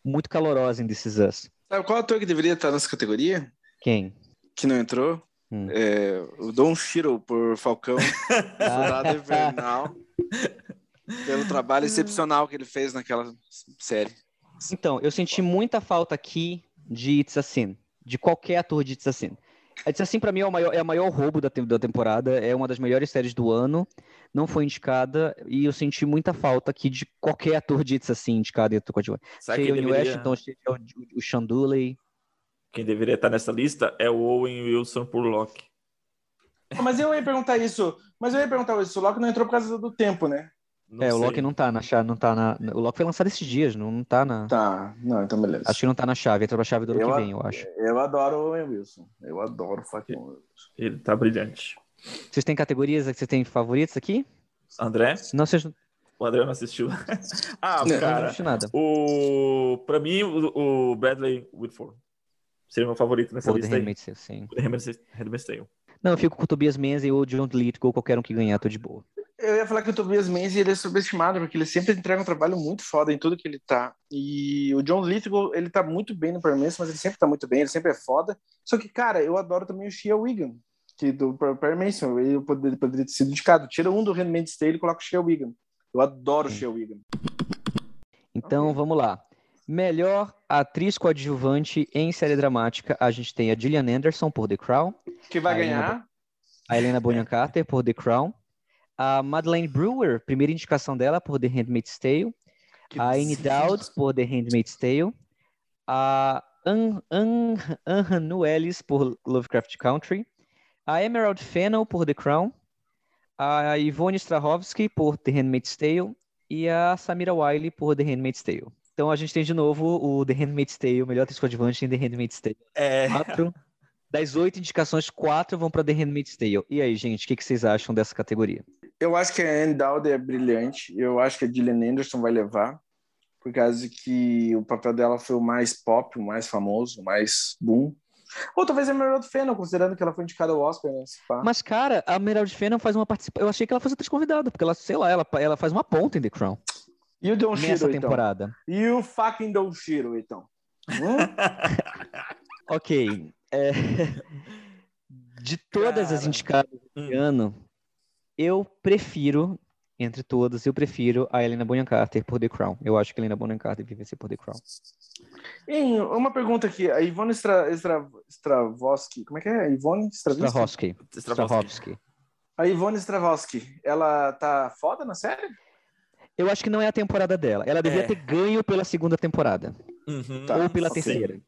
muito calorosa em Is Us. Sabe qual ator que deveria estar nessa categoria? Quem? Que não entrou? Hum. É, o Don Shiro por Falcão, Soldado Invernal, pelo trabalho excepcional que ele fez naquela série. Então, eu senti muita falta aqui de It's a Sin, de qualquer ator de It's a Sin. It's a Sin, pra mim, é o maior, é o maior roubo da, da temporada, é uma das melhores séries do ano, não foi indicada, e eu senti muita falta aqui de qualquer ator de It's a Sin indicado em ator coadjuvante. Seja o deveria... Washington, seja o, o Sean Dooley, quem deveria estar nessa lista é o Owen Wilson por Locke. Mas eu ia perguntar isso. Mas eu ia perguntar isso. O Locke não entrou por causa do tempo, né? Não é, sei. o Loki não tá na chave, não tá na. O Loki foi lançado esses dias, não, não tá na. Tá, não, então beleza. Acho que não tá na chave, entra pra chave do ano que vem, eu acho. Eu adoro o Owen Wilson. Eu adoro o fucking Wilson. Ele tá brilhante. Vocês têm categorias que vocês têm favoritos aqui? André? Não, vocês. O André não assistiu. ah, não, cara. Não assisti nada. O... Pra mim, o, o Bradley Whitford seria meu favorito nessa Pô, lista aí. Sim. Handmaid's Tale. Não, eu fico com o Tobias Menzies ou o John Lithgow, qualquer um que ganhar, tô de boa. Eu ia falar que o Tobias Menzies ele é subestimado, porque ele sempre entrega um trabalho muito foda em tudo que ele tá. E o John Lithgow, ele tá muito bem no Permanence, mas ele sempre tá muito bem, ele sempre é foda. Só que, cara, eu adoro também o Shia Wigan, que do Permanence, ele poderia, poderia ter sido indicado. Tira um do Handmaid's Tale e coloca o Shia Wigan. Eu adoro Sim. o Shia Wigan. Então, okay. vamos lá. Melhor atriz coadjuvante em série dramática, a gente tem a Gillian Anderson por The Crown. Que vai a ganhar. Helena, a Helena Bonham Carter por The Crown. A Madeleine Brewer, primeira indicação dela por The Handmaid's Tale. Que a Annie Dowd por The Handmaid's Tale. A Anne Ellis por Lovecraft Country. A Emerald Fennel por The Crown. A Yvonne Strahovski por The Handmaid's Tale. E a Samira Wiley por The Handmaid's Tale. Então a gente tem de novo o The Handmaid's Tale, o melhor atriz coadjuvante em The Handmaid's Tale. É. Quatro, das oito indicações, quatro vão para The Handmaid's Tale. E aí, gente, o que, que vocês acham dessa categoria? Eu acho que a Anne Dowd é brilhante. Eu acho que a Gillian Anderson vai levar. Por causa que o papel dela foi o mais pop, o mais famoso, o mais boom. Ou talvez a Emerald Fennel, considerando que ela foi indicada ao Oscar, né? Mas, cara, a Emerald Fennel faz uma participação. Eu achei que ela fosse atriz convidada, porque ela, sei lá, ela, ela faz uma ponta em The Crown. E o Don Nessa Shiro, temporada. então? E o fucking Don Shiro, então? Hum? ok. É... De todas Cara. as indicadas Hum. ano, eu prefiro, entre todas, eu prefiro a Helena Bonham Carter por The Crown. Eu acho que a Helena Bonham Carter deve vencer por The Crown. Hein, uma pergunta aqui. A Ivone Stra, Stra, Stravosky, como é que é? Ivone Stravinsky? Strahovski. Strahovski. A Ivone Stravosky, ela tá foda na série? Eu acho que não é a temporada dela. Ela devia É. ter ganho pela segunda temporada. Uhum. Tá. ou pela ok. terceira.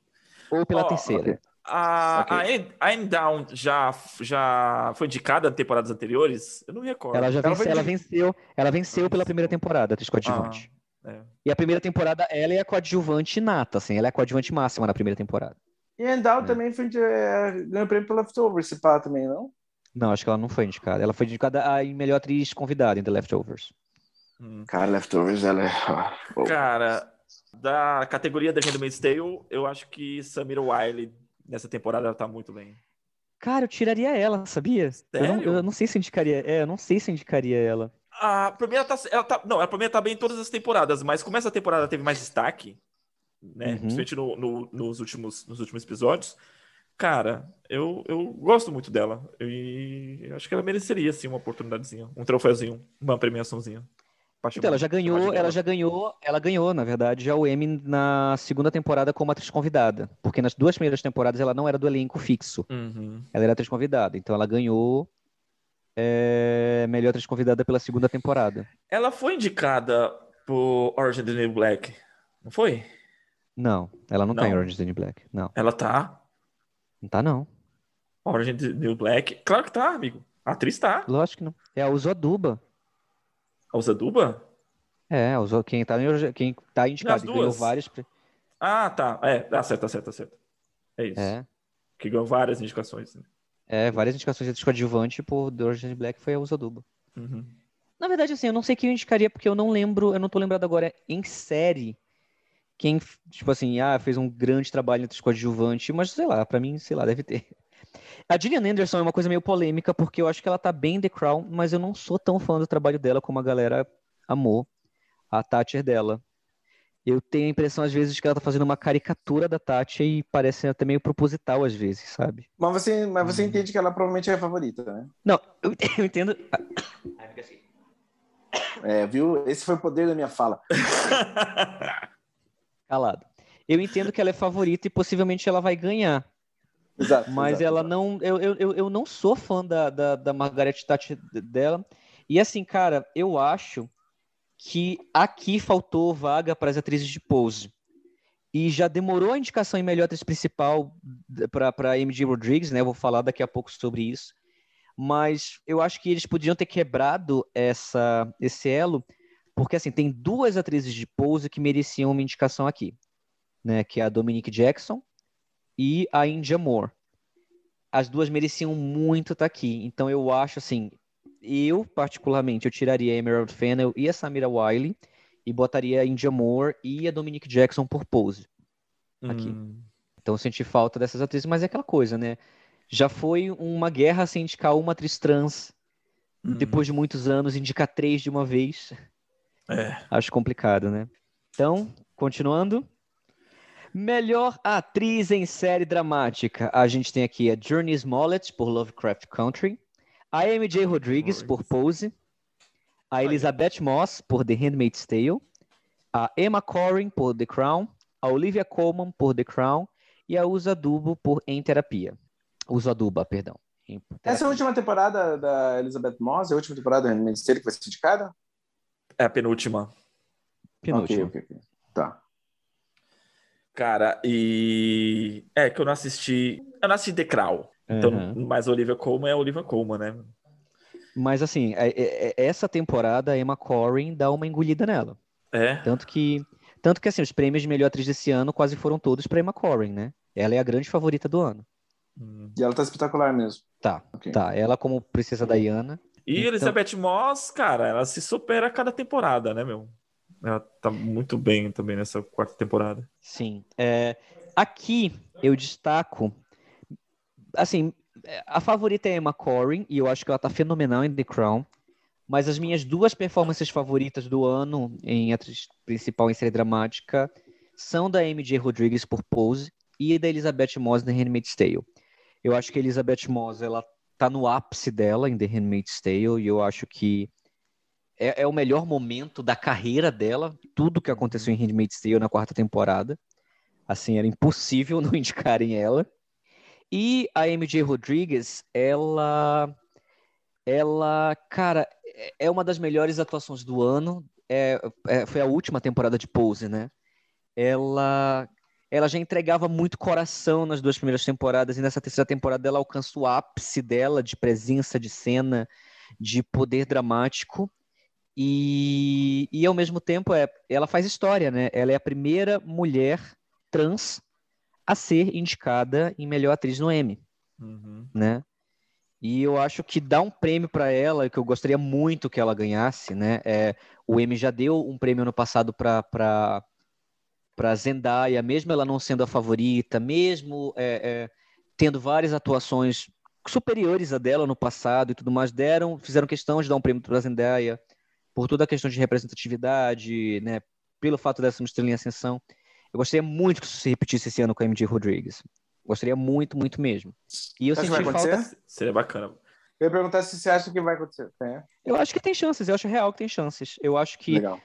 Ou pela Ó, terceira. A, Ok. A, Anne, a Down já, já foi indicada em temporadas anteriores? Eu não me recordo. Ela já Ela vence- foi ela de- venceu, ela venceu pela primeira temporada, atriz coadjuvante. Ah, é. E a primeira temporada, ela é a coadjuvante nata, assim, ela é a coadjuvante máxima na primeira temporada. E a Endal É. também foi de, é, ganhou prêmio pelo Leftovers, se pá também, não? Não, acho que ela não foi indicada. Ela foi indicada a melhor atriz convidada em The Leftovers. Hum. Cara, Leftovers, ela é... oh. Cara, da categoria da Handmaid's Tale, eu acho que Samira Wiley nessa temporada ela tá muito bem. Cara, eu tiraria ela, sabia? Eu não, eu não sei se indicaria. É, eu não sei se indicaria ela. A primeira tá, ela tá, não, a primeira tá bem em todas as temporadas, mas como essa temporada teve mais destaque, né, Uhum. principalmente no- no- nos, últimos, nos últimos episódios, cara, eu, eu gosto muito dela e eu acho que ela mereceria, assim, uma oportunidadezinha, um troféuzinho, uma premiaçãozinha. Então, ela já ganhou, ela já ganhou, ela ganhou, na verdade, já o Emmy na segunda temporada como atriz convidada. Porque nas duas primeiras temporadas ela não era do elenco fixo. Uhum. Ela era atriz convidada. Então ela ganhou é, melhor atriz convidada pela segunda temporada. Ela foi indicada por Orange is the New Black, não foi? Não, ela não, tá em Não? Orange is the New Black. Não, Ela tá. não tá não. Orange is the New Black. Claro que tá, amigo. A atriz tá. Lógico que não. É a Usoduba. A Usaduba? É, quem tá, em- quem tá indicado e ganhou pre- Ah, tá. É, tá certo, tá certo, tá certo. É isso. É, Que ganhou várias indicações. né? é, várias indicações de coadjuvante por New Black foi a Usoduba. Uhum. Na verdade, assim, eu não sei quem eu indicaria, porque eu não lembro, eu não tô lembrado agora em série quem, tipo assim, ah, fez um grande trabalho entre coadjuvante, mas sei lá, pra mim, sei lá, deve ter. A Gillian Anderson é uma coisa meio polêmica, porque eu acho que ela tá bem em The Crown, mas eu não sou tão fã do trabalho dela como a galera amou a Thatcher dela. Eu tenho a impressão, às vezes, que ela tá fazendo uma caricatura da Thatcher e parece até meio proposital, às vezes, sabe? Mas você, mas você Uhum. entende que ela provavelmente é a favorita, né? Não, eu, eu entendo. É, viu? Esse foi o poder da minha fala. Calado. Eu entendo que ela é favorita e possivelmente ela vai ganhar. Exato. Mas exato, ela não. Eu, eu, eu- não sou fã da, da, da Margaret Thatcher dela. E assim, cara, eu acho que aqui faltou vaga para as atrizes de pose. E já demorou a indicação em melhor atriz principal para MJ Rodrigues, né? Eu vou falar daqui a pouco sobre isso. Mas eu acho que eles podiam ter quebrado essa, esse elo, porque assim, tem duas atrizes de pose que mereciam uma indicação aqui, né? Que é a Dominique Jackson e a India Moore. As duas mereciam muito estar aqui. Então eu acho assim, eu particularmente eu tiraria a Emerald Fennel e a Samira Wiley e botaria a India Moore e a Dominique Jackson por pose. Aqui. Hum. Então eu senti falta dessas atrizes, mas é aquela coisa, né? Já foi uma guerra sem indicar uma atriz trans. Uhum. Depois de muitos anos, indicar três de uma vez. É. Acho complicado, né? Então, continuando. Melhor atriz em série dramática. A gente tem aqui a Journey Smollett por Lovecraft Country, a MJ Rodrigues por Pose, a Elizabeth Moss por The Handmaid's Tale, a Emma Corrin por The Crown, a Olivia Colman por The Crown e a Usa Dubo por Em Terapia. Usa Duba, perdão. Essa é a última temporada da Elizabeth Moss, é a última temporada do Handmaid's Tale que vai ser indicada? É a penúltima. Penúltima. Ok, ok, ok. Tá. Cara, e. É que eu não assisti. Eu não assisti The. Então, Uhum. mas Olivia Colman é Olivia Colman, né? Mas assim, é- é- é- essa temporada a Emma Corrin dá uma engolida nela. É. Tanto que, Tanto que assim, os prêmios de melhor atriz desse ano quase foram todos para Emma Corrin, né? Ela é a grande favorita do ano. Hum. E ela tá espetacular mesmo. Tá, okay. tá. Ela como Princesa Diana. E então... Elizabeth Moss, cara, ela se supera a cada temporada, né, meu? Ela tá muito bem também nessa quarta temporada. Sim. É, aqui eu destaco, assim, a favorita é Emma Corrin, e eu acho que ela tá fenomenal em The Crown. Mas as minhas duas performances favoritas do ano em atriz principal em série dramática são da MJ Rodrigues por Pose e da Elizabeth Moss em The Handmaid's Tale. Eu acho que a Elizabeth Moss, ela tá no ápice dela em The Handmaid's Tale e eu acho que é, é, o melhor momento da carreira dela, tudo que aconteceu em Handmaid's Tale na quarta temporada. Assim, era impossível não indicarem ela. E a MJ Rodrigues, ela ela, cara, é uma das melhores atuações do ano. É, é, foi a última temporada de Pose, né? Ela, ela já entregava muito coração nas duas primeiras temporadas, e nessa terceira temporada ela alcança o ápice dela de presença de cena, de poder dramático. E, e ao mesmo tempo é, ela faz história, né? Ela é a primeira mulher trans a ser indicada em melhor atriz no Emmy, uhum. né? E eu acho que dá um prêmio para ela, que eu gostaria muito que ela ganhasse, né? É, o Emmy já deu um prêmio ano passado para para Zendaya, mesmo ela não sendo a favorita, mesmo é, é, tendo várias atuações superiores a dela no passado e tudo mais, deram, fizeram questão de dar um prêmio para Zendaya por toda a questão de representatividade, né? Pelo fato dessa estrela em ascensão. Eu gostaria muito que isso se repetisse esse ano com a MJ Rodrigues. Gostaria muito, muito mesmo. E eu Acho senti falta. Seria bacana. Eu ia perguntar se você acha que vai acontecer. É. Eu acho que tem chances, eu acho real que tem chances. Eu acho que. Legal.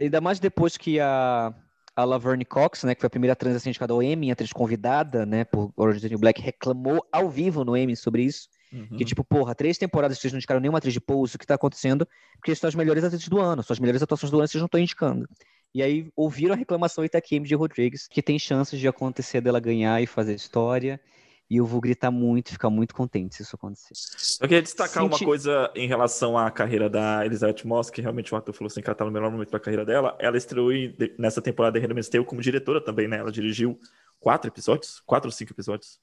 Ainda mais depois que a, a Laverne Cox, né, que foi a primeira trans a ser indicada ao Emmy, atriz convidada, né, por Orange is the New Black, reclamou ao vivo no Emmy sobre isso. Uhum. Que, tipo, porra, três temporadas vocês não indicaram nenhuma atriz de pulso, o que tá acontecendo? Porque são as melhores atrizes do ano, são as melhores atuações do ano, vocês não estão indicando. E aí ouviram a reclamação Itaquim de Rodrigues, que tem chances de acontecer dela ganhar e fazer história. E eu vou gritar muito, ficar muito contente se isso acontecer. Eu queria destacar Senti... uma coisa em relação à carreira da Elizabeth Moss, que realmente o ator falou assim que ela tá no melhor momento da carreira dela. Ela estreou nessa temporada de Handmaid's Tale como diretora também, né? Ela dirigiu quatro episódios, quatro ou cinco episódios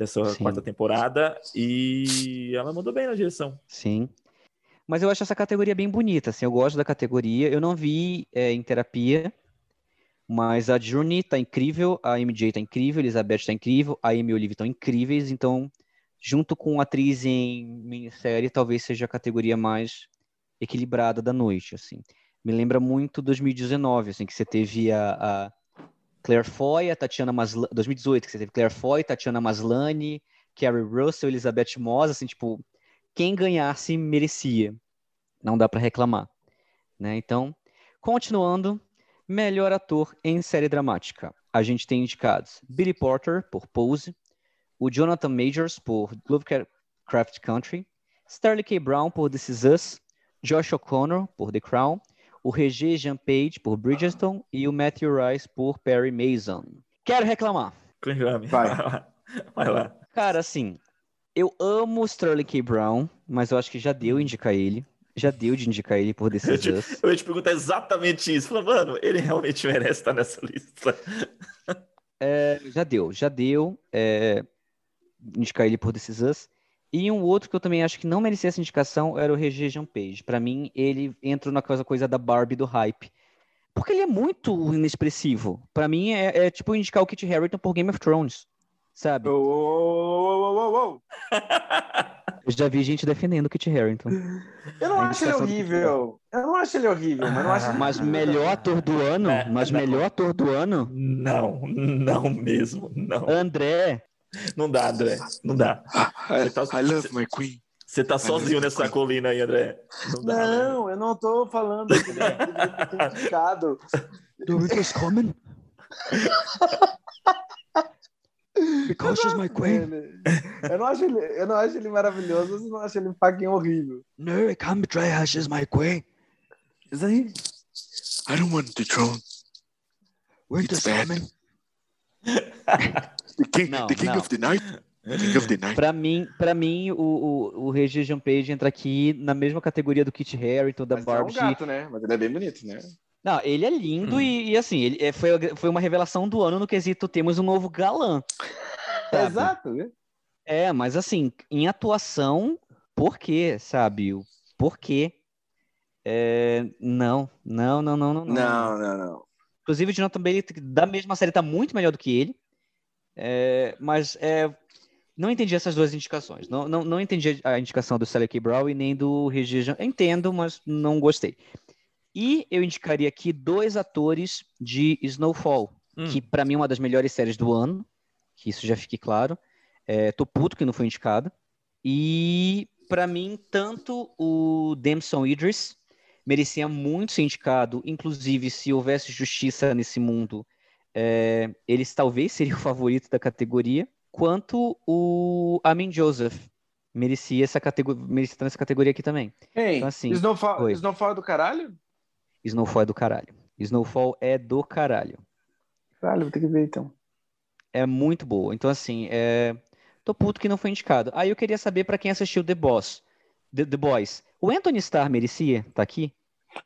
dessa Sim. quarta temporada e ela mandou bem na direção. Sim. Mas eu acho essa categoria bem bonita, assim, eu gosto da categoria. Eu não vi é, em terapia, mas a Journey tá incrível, a MJ tá incrível, a Elizabeth tá incrível, a Amy Olive estão incríveis, então, junto com atriz em minissérie, talvez seja a categoria mais equilibrada da noite, assim. Me lembra muito 2019, assim, que você teve a, a Claire Foy, Tatiana Maslany, 2018, que você teve Claire Foy, Tatiana Maslany, Carrie Russell, Elizabeth Moss, assim, tipo, quem ganhasse merecia. Não dá para reclamar. Né? Então, continuando, melhor ator em série dramática. A gente tem indicados Billy Porter, por Pose, o Jonathan Majors, por Lovecraft Country, Sterling K. Brown, por This Is Us, Josh O'Connor, por The Crown, o Regé Jean Page, por Bridgerton, e o Matthew Rice, por Perry Mason. Quero reclamar. Vai. Vai lá. Cara, assim, eu amo Sterling K. Brown, mas eu acho que já deu indicar ele. Já deu de indicar ele por This Is Us. Eu ia te perguntar exatamente isso. Falei, mano, ele realmente merece estar nessa lista. É, já deu, já deu. É, indicar ele por This Is Us. E um outro que eu também acho que não merecia essa indicação era o Regé Jean Page. Pra mim, ele entra na coisa, coisa da Barbie do hype. Porque ele é muito inexpressivo. Pra mim, é, é tipo indicar o Kit Harington por Game of Thrones sabe? Oh, oh, oh, oh, Eu já vi gente defendendo o Kit Harington. Eu não acho ele horrível. Eu não acho ele horrível, mas não acho Mas melhor ator do ano? É, mas não. melhor ator do ano? Não, não mesmo, não. André. Não dá, André. Não dá. I, tá... I love my queen. Você tá sozinho nessa queen. colina aí, André. Não, dá, não né? eu não tô falando que ele é complicado. Winter's coming. Because she's my queen. Eu não, acho ele, eu não acho ele maravilhoso, eu não acho ele fucking horrível. No, I can't betray her. She's my queen. Is aí? I don't want the throne. Winter's coming. the não, the king of the night. King of the night. Pra mim, pra mim o, o, o Regis Jean Page entra aqui na mesma categoria do Kit Harington, da Mas Barbie. É um gato, né? Mas ele é bem bonito, né? Não, ele é lindo hum. e, e, assim, ele é, foi, foi uma revelação do ano no quesito temos um novo galã. Exato, né? É, mas assim, em atuação, por quê, sabe? Por quê? É, não, não, não, não, não, não. Não, não, não. Inclusive, o Jonathan Bailey da mesma série tá muito melhor do que ele. É, mas é, não entendi essas duas indicações. Não, não, não entendi a indicação do Sally K. Brown e nem do Regis. Entendo, mas não gostei. E eu indicaria aqui dois atores de Snowfall, hum. que para mim é uma das melhores séries do ano, que isso já fique claro. É, tô puto que não foi indicado. E para mim, tanto o Damson Idris merecia muito ser indicado, inclusive se houvesse justiça nesse mundo, é, eles talvez seria o favorito da categoria, quanto o Amin Joseph merecia essa categoria, merecia estar nessa categoria aqui também. Ei, então, assim, Snowfall, Snowfall é do caralho? Snowfall é do caralho. Snowfall é do caralho. Caralho, vou ter que ver então. É muito boa. Então, assim, é... tô puto que não foi indicado. Aí eu queria saber para quem assistiu The Boss, The, The Boys. O Anthony Starr merecia? Tá aqui?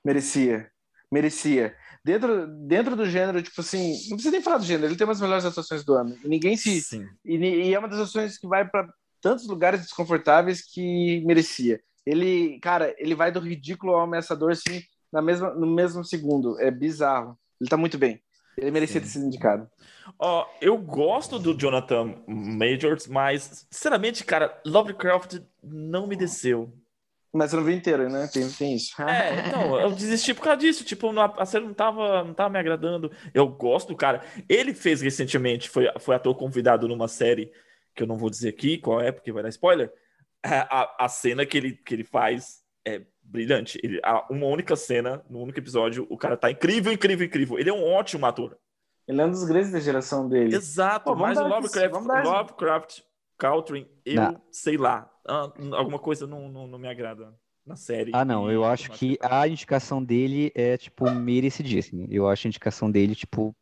Merecia. Merecia. Dentro, dentro do gênero, tipo assim, não precisa nem falar do gênero, ele tem umas melhores atuações do ano. E ninguém se. Sim. E, e é uma das atuações que vai para tantos lugares desconfortáveis que merecia. Ele, cara, ele vai do ridículo ao ameaçador, assim, na mesma, no mesmo segundo. É bizarro. Ele tá muito bem. Ele merecia Sim. ter sido indicado. Ó, oh, eu gosto do Jonathan Majors, mas, sinceramente, cara, Lovecraft não me desceu. Mas você não viu inteiro, né? Tem, tem isso. É, então, eu desisti por causa disso. Tipo, a série não tava, não tava me agradando. Eu gosto do cara. Ele fez recentemente, foi, foi ator convidado numa série, que eu não vou dizer aqui qual é, porque vai dar spoiler. A, a cena que ele, que ele faz é brilhante. Ele, uma única cena, no único episódio, o cara tá incrível, incrível, incrível. Ele é um ótimo ator. Ele é um dos grandes da geração dele. Exato, Pô, mas o Lovecraft, Lovecraft Country, eu não. sei lá. Ah, alguma coisa não, não, não, me agrada na série. Ah, não, eu acho que a indicação dele é, tipo, merecidíssima. Eu acho a indicação dele, tipo,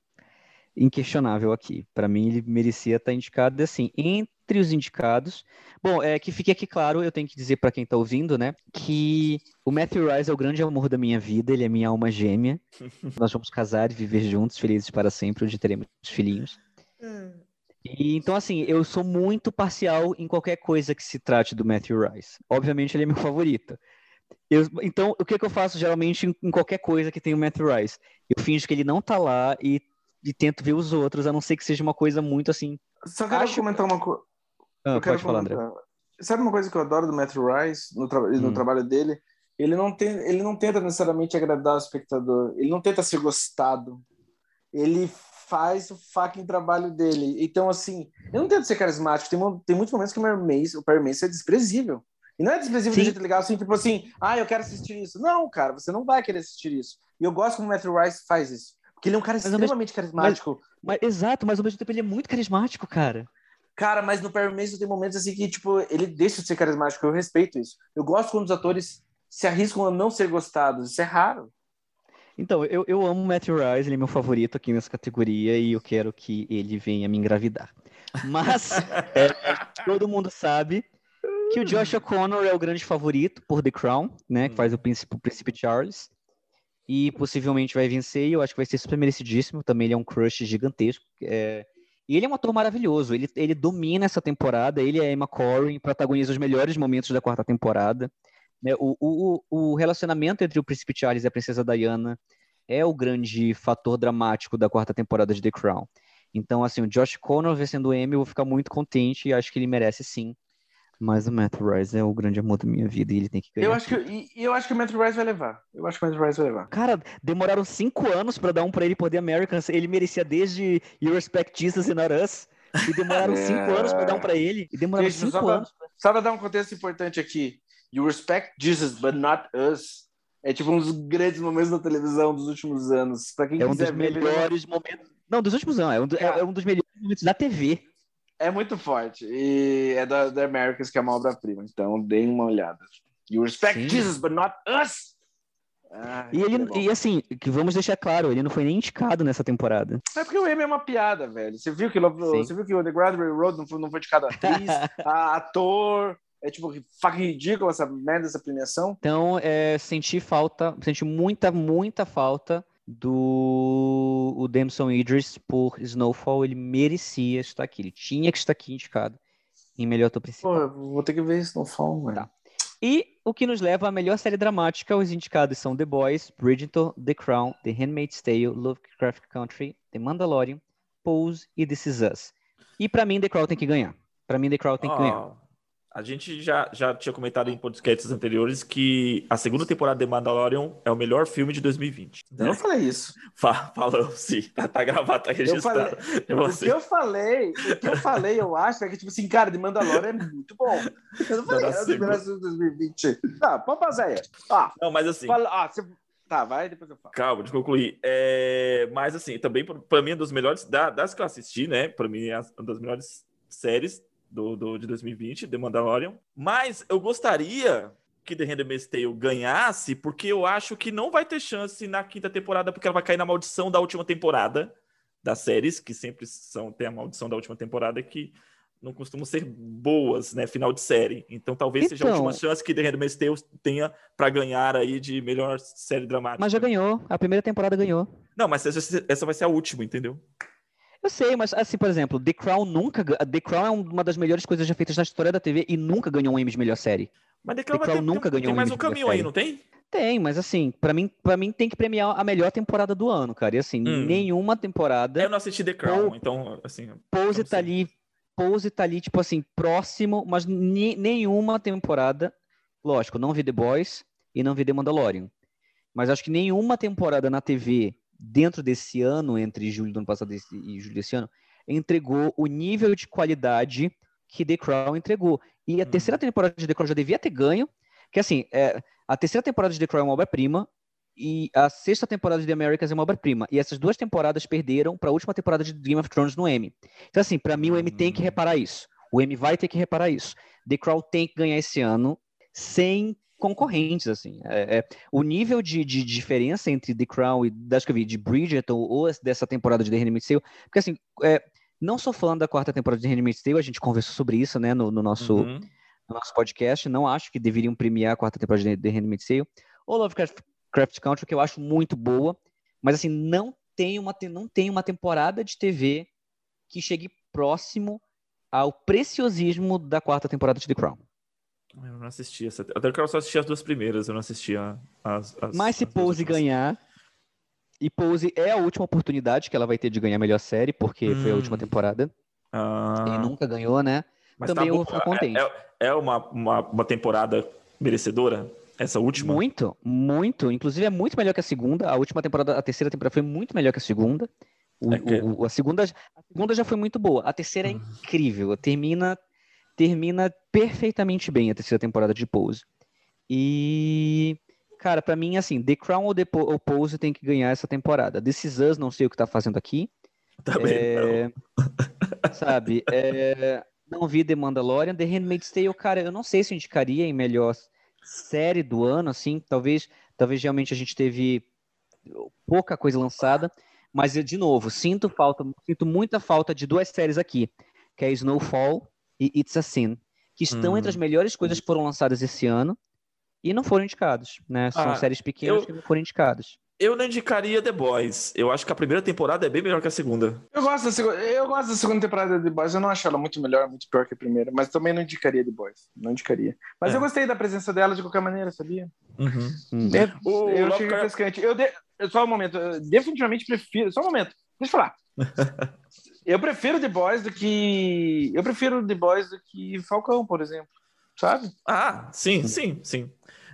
inquestionável aqui. Para mim, ele merecia estar indicado, assim, entre os indicados. Bom, é que fique aqui claro, eu tenho que dizer para quem tá ouvindo, né, que o Matthew Rice é o grande amor da minha vida, ele é minha alma gêmea. Nós vamos casar e viver juntos, felizes para sempre, onde teremos filhinhos. Hum. E, então, assim, eu sou muito parcial em qualquer coisa que se trate do Matthew Rice. Obviamente, ele é meu favorito. Eu, então, o que, que eu faço geralmente em, em, qualquer coisa que tem o Matthew Rice? Eu finjo que ele não tá lá e, e tento ver os outros, a não ser que seja uma coisa muito assim. Só quero acho... comentar uma coisa. Ah, pode falar, André. Sabe uma coisa que eu adoro do Matthew Rice no, tra... hum. no trabalho dele? Ele não, tem, ele não tenta necessariamente agradar o espectador, ele não tenta ser gostado. Ele faz o fucking trabalho dele. Então, assim, eu não tento ser carismático. Tem, tem muitos momentos que o Mace, o Perry Mace é desprezível. E não é desprezível Sim. de jeito legal, assim, tipo assim, ah, eu quero assistir isso. Não, cara, você não vai querer assistir isso. E eu gosto como o Matthew Rice faz isso. Porque ele é um cara mas extremamente carismático. Mas, mas, exato, mas ao mesmo tempo ele é muito carismático, cara. Cara, mas no Perry Mason tem momentos assim que, tipo, ele deixa de ser carismático. Eu respeito isso. Eu gosto quando os atores se arriscam a não ser gostados. Isso é raro. Então, eu, eu amo o Matthew Rice, ele é meu favorito aqui nessa categoria e eu quero que ele venha me engravidar. Mas é, todo mundo sabe que o Josh O'Connor é o grande favorito por The Crown, né? Que faz o príncipe, o príncipe Charles. E possivelmente vai vencer, e eu acho que vai ser super merecidíssimo. Também ele é um crush gigantesco. É... E ele é um ator maravilhoso. Ele, ele domina essa temporada. Ele é Emma Corrin, protagoniza os melhores momentos da quarta temporada. Né? O, o, o relacionamento entre o príncipe Charles e a princesa Diana é o grande fator dramático da quarta temporada de The Crown. Então, assim, o Josh Connor vencendo o Emmy, eu vou ficar muito contente e acho que ele merece sim. Mas o Matt Rice é o grande amor da minha vida e ele tem que ganhar. Eu acho que, e, eu acho que o Matt Rice vai levar. Eu acho que o Matt Rice vai levar. Cara, demoraram cinco anos para dar um para ele poder Americans. Ele merecia desde You Respect Jesus and Not Us. E demoraram é... cinco anos para dar um para ele. E demoraram Gente, cinco só pra, anos. Só para dar um contexto importante aqui. You respect Jesus, but not us. É tipo um dos grandes momentos da televisão dos últimos anos. Pra quem é um dos melhores momentos. Não, dos últimos anos. É um, do, é, é um dos melhores momentos da TV. É muito forte. E é da, da Americas, que é uma obra-prima. Então, deem uma olhada. You respect Sim. Jesus, but not us. Ah, e ele e assim, que vamos deixar claro, ele não foi nem indicado nessa temporada. É porque o Emmy é uma piada, velho. Você viu que, você viu que o The Graduate Road não foi, não foi indicado atriz, ator, é tipo fucking ridículo essa merda, essa premiação. Então, é, senti falta, senti muita, muita falta do o Damson Idris por Snowfall. Ele merecia estar aqui. Ele tinha que estar aqui indicado em melhor ator principal. Pô, vou ter que ver Snowfall, mano. Tá. E o que nos leva à melhor série dramática, os indicados são The Boys, Bridgerton, The Crown, The Handmaid's Tale, Lovecraft Country, The Mandalorian, Pose e This Is Us. E para mim, The Crown tem que ganhar. Para mim, The Crown tem que ganhar. A gente já, já tinha comentado em podcasts anteriores que a segunda temporada de Mandalorian é o melhor filme de 2020. Né? Eu não falei isso. falou, sim. Tá, tá, gravado, tá registrado. Eu falei, o que eu falei, o que eu falei, eu acho, é que, tipo assim, cara, de Mandalorian é muito bom. Eu não falei era o melhor filme de 2020. Tá, pode passar aí. Ah, não, mas assim... Fala, ah, você... Tá, vai, depois eu falo. Calma, eu concluir. É, mas assim, também para mim é dos melhores, das que eu assisti, né? Para mim é uma das melhores séries do, do, de 2020, The Mandalorian. Mas eu gostaria que The Handmaid's Tale ganhasse, porque eu acho que não vai ter chance na quinta temporada, porque ela vai cair na maldição da última temporada das séries, que sempre são tem a maldição da última temporada que não costumam ser boas, né, final de série. Então talvez então, seja a última então- chance que The Handmaid's Tale tenha para ganhar aí de melhor série dramática. Mas já ganhou, a primeira temporada ganhou. Não, mas essa, essa vai ser a última, entendeu? Eu sei, mas assim, por exemplo, The Crown nunca. The Crown é uma das melhores coisas já feitas na história da TV e nunca ganhou um Emmy de melhor série. Mas The Crown, The Crown nunca tem, ganhou tem um mais um caminho aí, não tem? Tem, mas assim, para mim, para mim tem que premiar a melhor temporada do ano, cara. E assim, hum. nenhuma temporada. Eu não assisti The Crown, então assim. Pose tá ali, Pose tá ali, tipo assim, próximo, mas nenhuma temporada. Lógico, não vi The Boys e não vi The Mandalorian. Mas acho que nenhuma temporada na TV dentro desse ano, entre julho do ano passado e julho desse ano, entregou o nível de qualidade que The Crown entregou. E a uhum. terceira temporada de The Crown já devia ter ganho, que assim, é, a terceira temporada de The Crown é uma obra-prima, e a sexta temporada de The Americans é uma obra-prima. E essas duas temporadas perderam para a última temporada de Game of Thrones no Emmy. Então, assim, para mim o Emmy tem que hum. reparar isso. O Emmy vai ter que reparar isso. The Crown tem que ganhar esse ano sem concorrentes, assim. É, é, o nível de, de, diferença entre The Crown e das que eu vi, de Bridgerton ou dessa temporada de The Handmaid's Tale, porque assim, é, não só falando da quarta temporada de The Handmaid's Tale, a gente conversou sobre isso, né, no, no nosso, uhum. no nosso podcast, não acho que deveriam premiar a quarta temporada de The Handmaid's Tale, ou Lovecraft Country, que eu acho muito boa, mas assim, não tem uma, não tem uma temporada de TV que chegue próximo ao preciosismo da quarta temporada de The Crown. Eu não assisti essa. Até que eu só assisti as duas primeiras, eu não assisti as. as Mas se Pose ganhar. E Pose é a última oportunidade que ela vai ter de ganhar a melhor série, porque hum. foi a última hum. temporada. Ah. E nunca ganhou, né? Mas Também tá eu vou ficar contente. É, é uma, uma, uma temporada merecedora? Essa última? Muito, muito. Inclusive é muito melhor que a segunda. A última temporada, a terceira temporada foi muito melhor que a segunda. O, é que... o, a, segunda a segunda já foi muito boa. A terceira é hum. incrível. Termina termina perfeitamente bem a terceira temporada de Pose. E, cara, para mim, assim, The Crown ou, The ou Pose tem que ganhar essa temporada. This Is Us, não sei o que tá fazendo aqui. Também é, não. Sabe, é, não vi The Mandalorian. The Handmaid's Tale, cara, eu não sei se eu indicaria em melhor série do ano, assim, talvez, talvez realmente a gente teve pouca coisa lançada, mas de novo, sinto falta, sinto muita falta de duas séries aqui, que é Snowfall e It's a Sin, que estão entre as hum. melhores coisas que foram lançadas esse ano e não foram indicados, né? São ah, séries pequenas eu... que não foram indicadas. Eu não indicaria The Boys. Eu acho que a primeira temporada é bem melhor que a segunda. Eu gosto da, segunda, eu gosto da segunda temporada de The Boys. Eu não acho ela muito melhor, muito pior que a primeira. Mas também não indicaria The Boys. Não indicaria. Mas é. eu gostei da presença dela de qualquer maneira, sabia? Uhum. Hum. Eu, eu achei refrescante. Eu, de, só um momento. Eu definitivamente prefiro... Só um momento. Deixa eu falar. Eu prefiro The Boys do que. Eu prefiro The Boys do que Falcão, por exemplo. Sabe? Ah, sim, sim, sim.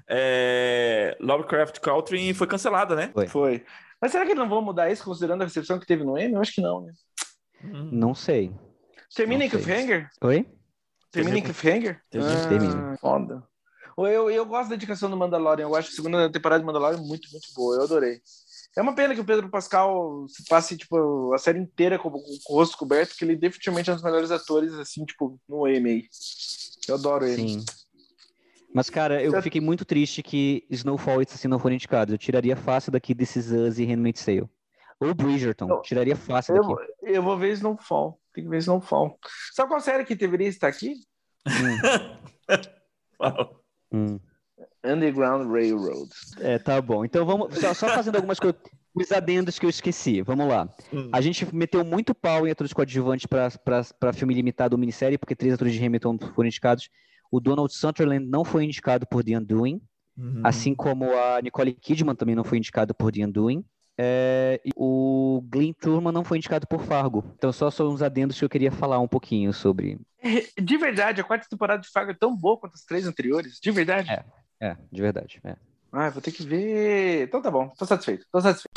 É... Lovecraft Country foi cancelada, né? Foi. foi. Mas será que eles não vão mudar isso considerando a recepção que teve no Emmy? Eu acho que não, né? Hum. Não sei. Termina em Cliffhanger? Oi? Termina em Cliffhanger? Ah, Termina. Foda. Eu, eu gosto da dedicação do Mandalorian. Eu acho a segunda temporada de Mandalorian muito, muito boa. Eu adorei. É uma pena que o Pedro Pascal passe tipo, a série inteira com, com, o rosto coberto, que ele definitivamente é um dos melhores atores, assim, tipo, no EMA. Eu adoro ele. Sim. Mas, cara, eu fiquei muito triste que Snowfall e assim não foram indicados. Eu tiraria fácil daqui Is Us e Handmaid's Tale. Ou Bridgerton. Eu, tiraria fácil eu, daqui. Eu vou ver Snowfall. Tem que ver Snowfall. Sabe qual série que deveria estar aqui? Hum. hum. Underground Railroad. É, tá bom. Então vamos só, só fazendo algumas, co os adendos que eu esqueci. Vamos lá. Hum. A gente meteu muito pau em atores coadjuvantes para filme limitado ou minissérie, porque três atores de Hamilton foram indicados. O Donald Sutherland não foi indicado por The Undoing, uhum. assim como a Nicole Kidman também não foi indicada por The Undoing. É, o Glenn Turman não foi indicado por Fargo. Então, só são uns adendos que eu queria falar um pouquinho sobre. De verdade, a quarta temporada de Fargo é tão boa quanto as três anteriores? De verdade? É, é de verdade. É. Ah, vou ter que ver. Então tá bom, tô satisfeito, tô satisfeito.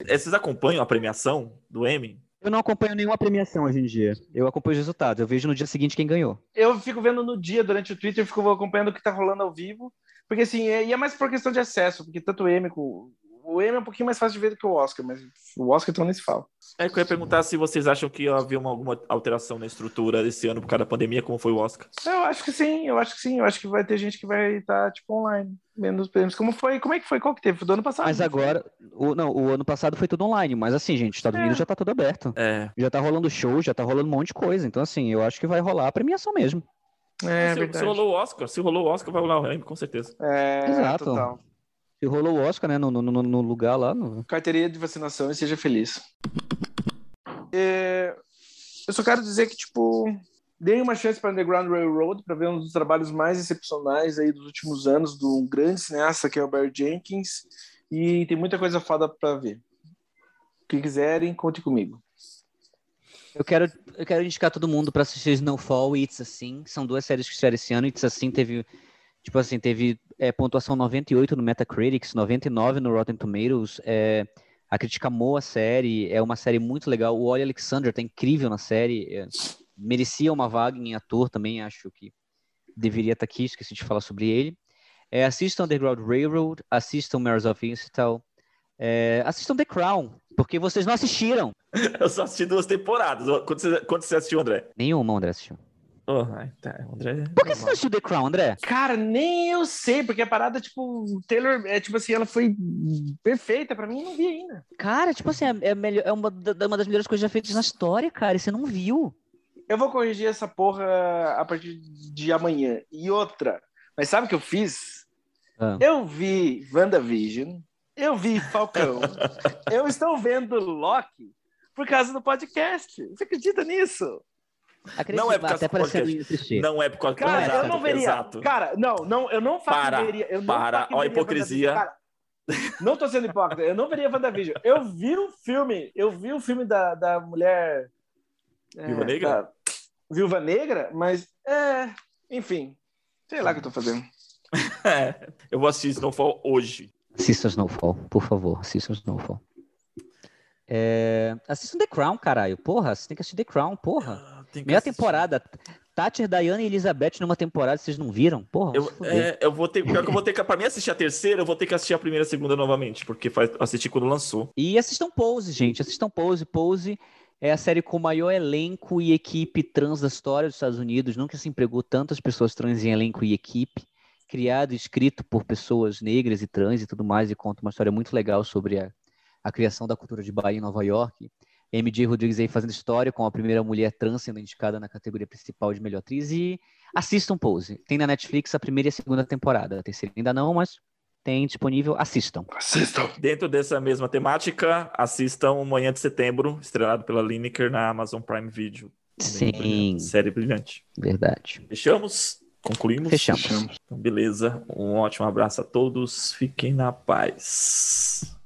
É, vocês acompanham a premiação do Emmy? Eu não acompanho nenhuma premiação hoje em dia. Eu acompanho os resultados. Eu vejo no dia seguinte quem ganhou. Eu fico vendo no dia, durante o Twitter, eu fico acompanhando o que tá rolando ao vivo. Porque assim, é, e é mais por questão de acesso, porque tanto o Emmy como o Emmy é um pouquinho mais fácil de ver do que o Oscar, mas o Oscar então nem se fala. É que eu ia perguntar se vocês acham que havia uma, alguma alteração na estrutura desse ano por causa da pandemia, como foi o Oscar. Eu acho que sim, eu acho que sim. Eu acho que vai ter gente que vai estar, tipo, online, vendo os prêmios. Como foi? Como é que foi? Qual que teve? Foi do ano passado? Mas agora, o, não, o ano passado foi tudo online, mas assim, gente, Estados é. Unidos já tá tudo aberto. É. Já tá rolando show, já tá rolando um monte de coisa. Então, assim, eu acho que vai rolar a premiação mesmo. É, se, se rolou o Oscar, se rolou o Oscar, vai rolar o Emmy, com certeza. É, Exato. Total. E rolou o Oscar, né? No, no, no lugar lá. No... Carteirinha de vacinação e seja feliz. É, eu só quero dizer que, tipo, dei uma chance para Underground Railroad para ver um dos trabalhos mais excepcionais aí dos últimos anos de um grande cineasta que é o Barry Jenkins. E tem muita coisa foda para ver. Se quiserem, conte comigo. Eu quero, eu quero indicar todo mundo para assistir Snowfall e It's Assim. São duas séries que estrearam esse ano. It's Assim teve, tipo assim, teve é, pontuação 98 no Metacritic, 99 no Rotten Tomatoes. É, a crítica amou a série, é uma série muito legal. O Ollie Alexander tá incrível na série, é, merecia uma vaga em ator também, acho que deveria estar tá aqui, esqueci de falar sobre ele. É, assistam Underground Railroad, assistam Mares of Incital, é, assistam The Crown, porque vocês não assistiram. Eu só assisti duas temporadas. Quando você, quando você assistiu, André? Nenhuma, André assistiu. Oh, tá, André. Por que você não assistiu The Crown, André? Cara, nem eu sei, porque a parada, tipo, Taylor, é tipo assim, ela foi perfeita pra mim, não vi ainda. Cara, tipo assim, é, melhor, é uma, uma das melhores coisas já feitas na história, cara, e você não viu. Eu vou corrigir essa porra a partir de amanhã. E outra, mas sabe o que eu fiz? Ah. Eu vi WandaVision, eu vi Falcão, eu estou vendo Loki por causa do podcast. Você acredita nisso? Acredito, não é por causa do Não é por causa Cara, exato, eu não veria. Exato. Cara, não, não, eu não faria. Eu não para, ó a hipocrisia. Cara, não tô sendo hipócrita, eu não veria WandaVision. Eu vi o filme, eu vi o filme da, da mulher. É, Viúva Negra? Da, Viúva Negra, mas é. Enfim, sei lá o que eu tô fazendo. é, eu vou assistir Snowfall hoje. Assista Snowfall, por favor, assista Snowfall. É... Assistam The Crown, caralho. Porra, você tem que assistir The Crown, porra. Meia temporada. Thatcher, Diana e Elizabeth numa temporada, vocês não viram? Porra, eu, é, eu vou ter, pior que eu vou ter que, pra mim assistir a terceira, eu vou ter que assistir a primeira e a segunda novamente, porque faz, assisti quando lançou. E assistam Pose, gente, assistam Pose. Pose é a série com o maior elenco e equipe trans da história dos Estados Unidos. Nunca se empregou tantas pessoas trans em elenco e equipe. Criado e escrito por pessoas negras e trans e tudo mais, e conta uma história muito legal sobre a, a criação da cultura de Bahia em Nova York. MJ Rodrigues aí fazendo história com a primeira mulher trans sendo indicada na categoria principal de melhor atriz e assistam Pose. Tem na Netflix a primeira e a segunda temporada. A terceira ainda não, mas tem disponível. Assistam. Assistam. Dentro dessa mesma temática, assistam Manhã de Setembro, estrelado pela Lineker na Amazon Prime Video. Sim. Série brilhante. Verdade. Fechamos? Concluímos? Fechamos. Então, beleza. Um ótimo abraço a todos. Fiquem na paz.